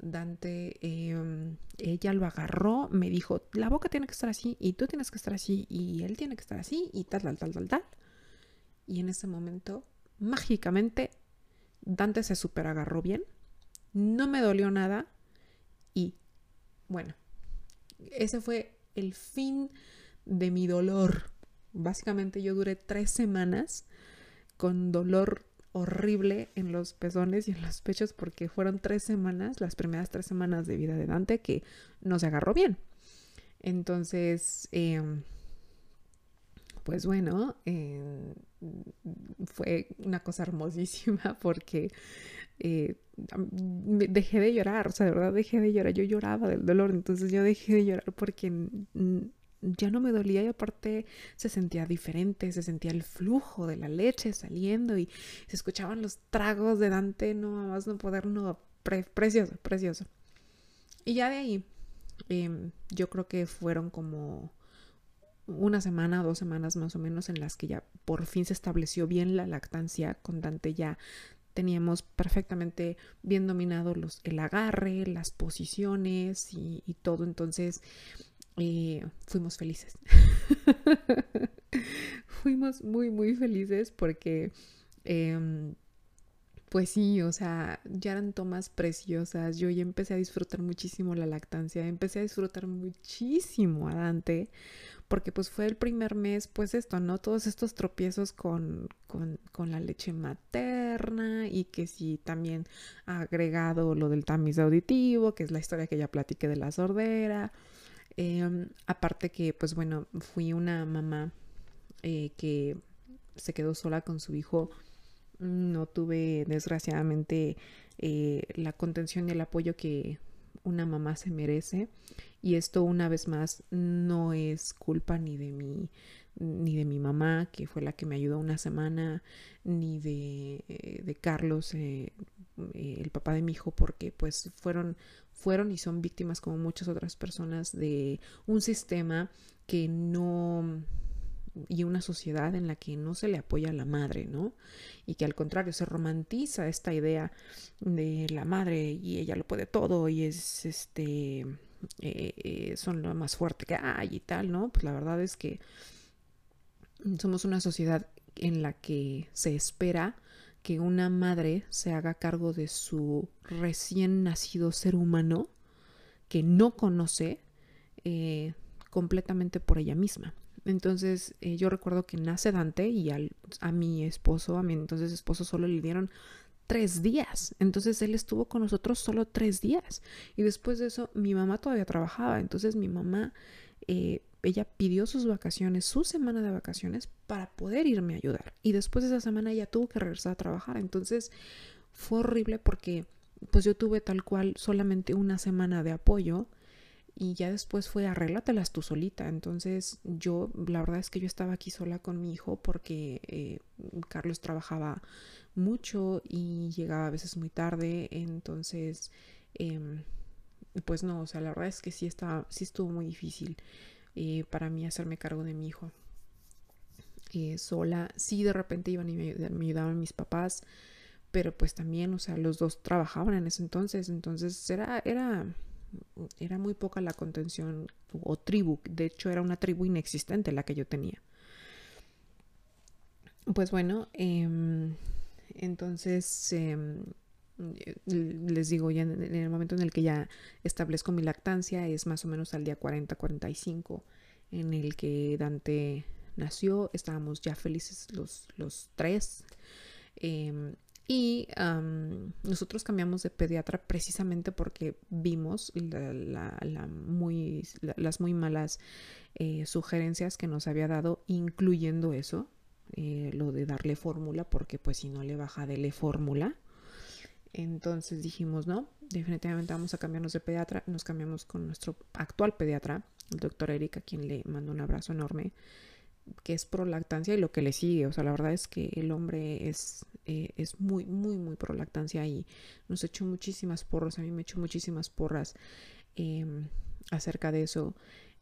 Dante, em, ella lo agarró, me dijo, la boca tiene que estar así y tú tienes que estar así y él tiene que estar así y tal, tal, tal, tal, tal. Y en ese momento, mágicamente, Dante se super agarró bien, no me dolió nada y bueno, ese fue el fin de mi dolor. Básicamente yo duré tres semanas con dolor horrible en los pezones y en los pechos porque fueron tres semanas, las primeras tres semanas de vida de Dante, que no se agarró bien. Entonces, em, pues bueno, em, fue una cosa hermosísima porque eh, dejé de llorar, o sea, de verdad dejé de llorar, yo lloraba del dolor, entonces yo dejé de llorar porque ya no me dolía y aparte se sentía diferente, se sentía el flujo de la leche saliendo y se escuchaban los tragos de Dante, no más no poder, no, precioso, precioso. Y ya de ahí, em, yo creo que fueron como una semana, dos semanas más o menos en las que ya por fin se estableció bien la lactancia con Dante ya teníamos perfectamente bien dominado los, el agarre, las posiciones y, todo. Entonces, eh, fuimos felices. fuimos muy, muy felices porque, em, pues sí, o sea, ya eran tomas preciosas. Yo ya empecé a disfrutar muchísimo la lactancia, empecé a disfrutar muchísimo a Dante porque pues fue el primer mes, pues esto, ¿no? Todos estos tropiezos con, con, con la leche materna y que sí también agregado lo del tamiz auditivo, que es la historia que ya platiqué de la sordera. Em, aparte que, pues bueno, fui una mamá eh, que se quedó sola con su hijo. No tuve, desgraciadamente, eh, la contención y el apoyo que una mamá se merece. Y esto, una vez más, no es culpa ni de mi, ni de mi mamá, que fue la que me ayudó una semana, ni de, eh, de Carlos, el papá de mi hijo, porque pues fueron fueron y son víctimas como muchas otras personas de un sistema que no y una sociedad en la que no se le apoya a la madre, ¿no? Y que al contrario se romantiza esta idea de la madre y ella lo puede todo y es este eh, eh, son lo más fuerte que hay y tal, ¿no? Pues la verdad es que somos una sociedad en la que se espera que una madre se haga cargo de su recién nacido ser humano que no conoce eh, completamente por ella misma. Entonces eh, yo recuerdo que nace Dante y a mi esposo, a mi entonces esposo solo le dieron tres días. Entonces él estuvo con nosotros solo tres días. Y después de eso mi mamá todavía trabajaba. Entonces mi mamá eh, ella pidió sus vacaciones, su semana de vacaciones, para poder irme a ayudar. Y después de esa semana ella tuvo que regresar a trabajar. Entonces fue horrible porque pues yo tuve tal cual solamente una semana de apoyo y ya después fue arréglatelas tú solita. Entonces yo, la verdad es que yo estaba aquí sola con mi hijo porque eh, Carlos trabajaba mucho y llegaba a veces muy tarde. Entonces, em, pues no, o sea, la verdad es que sí, estaba, sí estuvo muy difícil. Eh, para mí hacerme cargo de mi hijo. Eh, sola, sí de repente iban y me, ayudaban mis papás, pero pues también, o sea, los dos trabajaban en ese entonces, entonces era, era, era muy poca la contención o tribu, de hecho era una tribu inexistente la que yo tenía. Pues bueno, em, entonces em, les digo, ya en, el momento en el que ya establezco mi lactancia, es más o menos al día 40-45 en el que Dante nació, estábamos ya felices los, los tres. Em, y nosotros cambiamos de pediatra precisamente porque vimos las muy malas eh, sugerencias que nos había dado, incluyendo eso, eh, lo de darle fórmula, porque pues si no le baja, dele fórmula. Entonces dijimos, no, definitivamente vamos a cambiarnos de pediatra. Nos cambiamos con nuestro actual pediatra, el doctor Erika, quien le mando un abrazo enorme, que es pro lactancia y lo que le sigue. O sea, la verdad es que el hombre es, eh, es muy, muy, muy pro lactancia y nos echó muchísimas porras. A mí me echó muchísimas porras em, acerca de eso.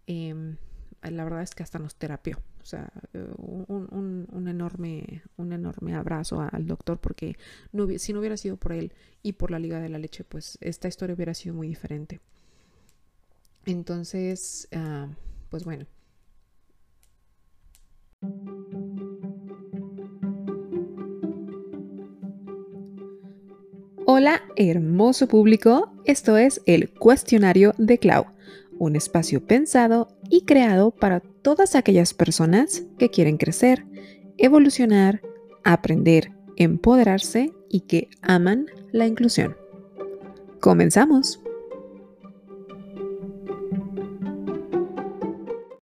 Em, la verdad es que hasta nos terapió. O sea, eh, un, enorme, un enorme abrazo al doctor porque no, si no hubiera sido por él y por la Liga de la Leche, pues esta historia hubiera sido muy diferente. Entonces, ah, pues bueno. Hola, hermoso público. Esto es el cuestionario de Clau un espacio pensado y creado para todas aquellas personas que quieren crecer, evolucionar, aprender empoderarse y que aman la inclusión. ¡Comenzamos!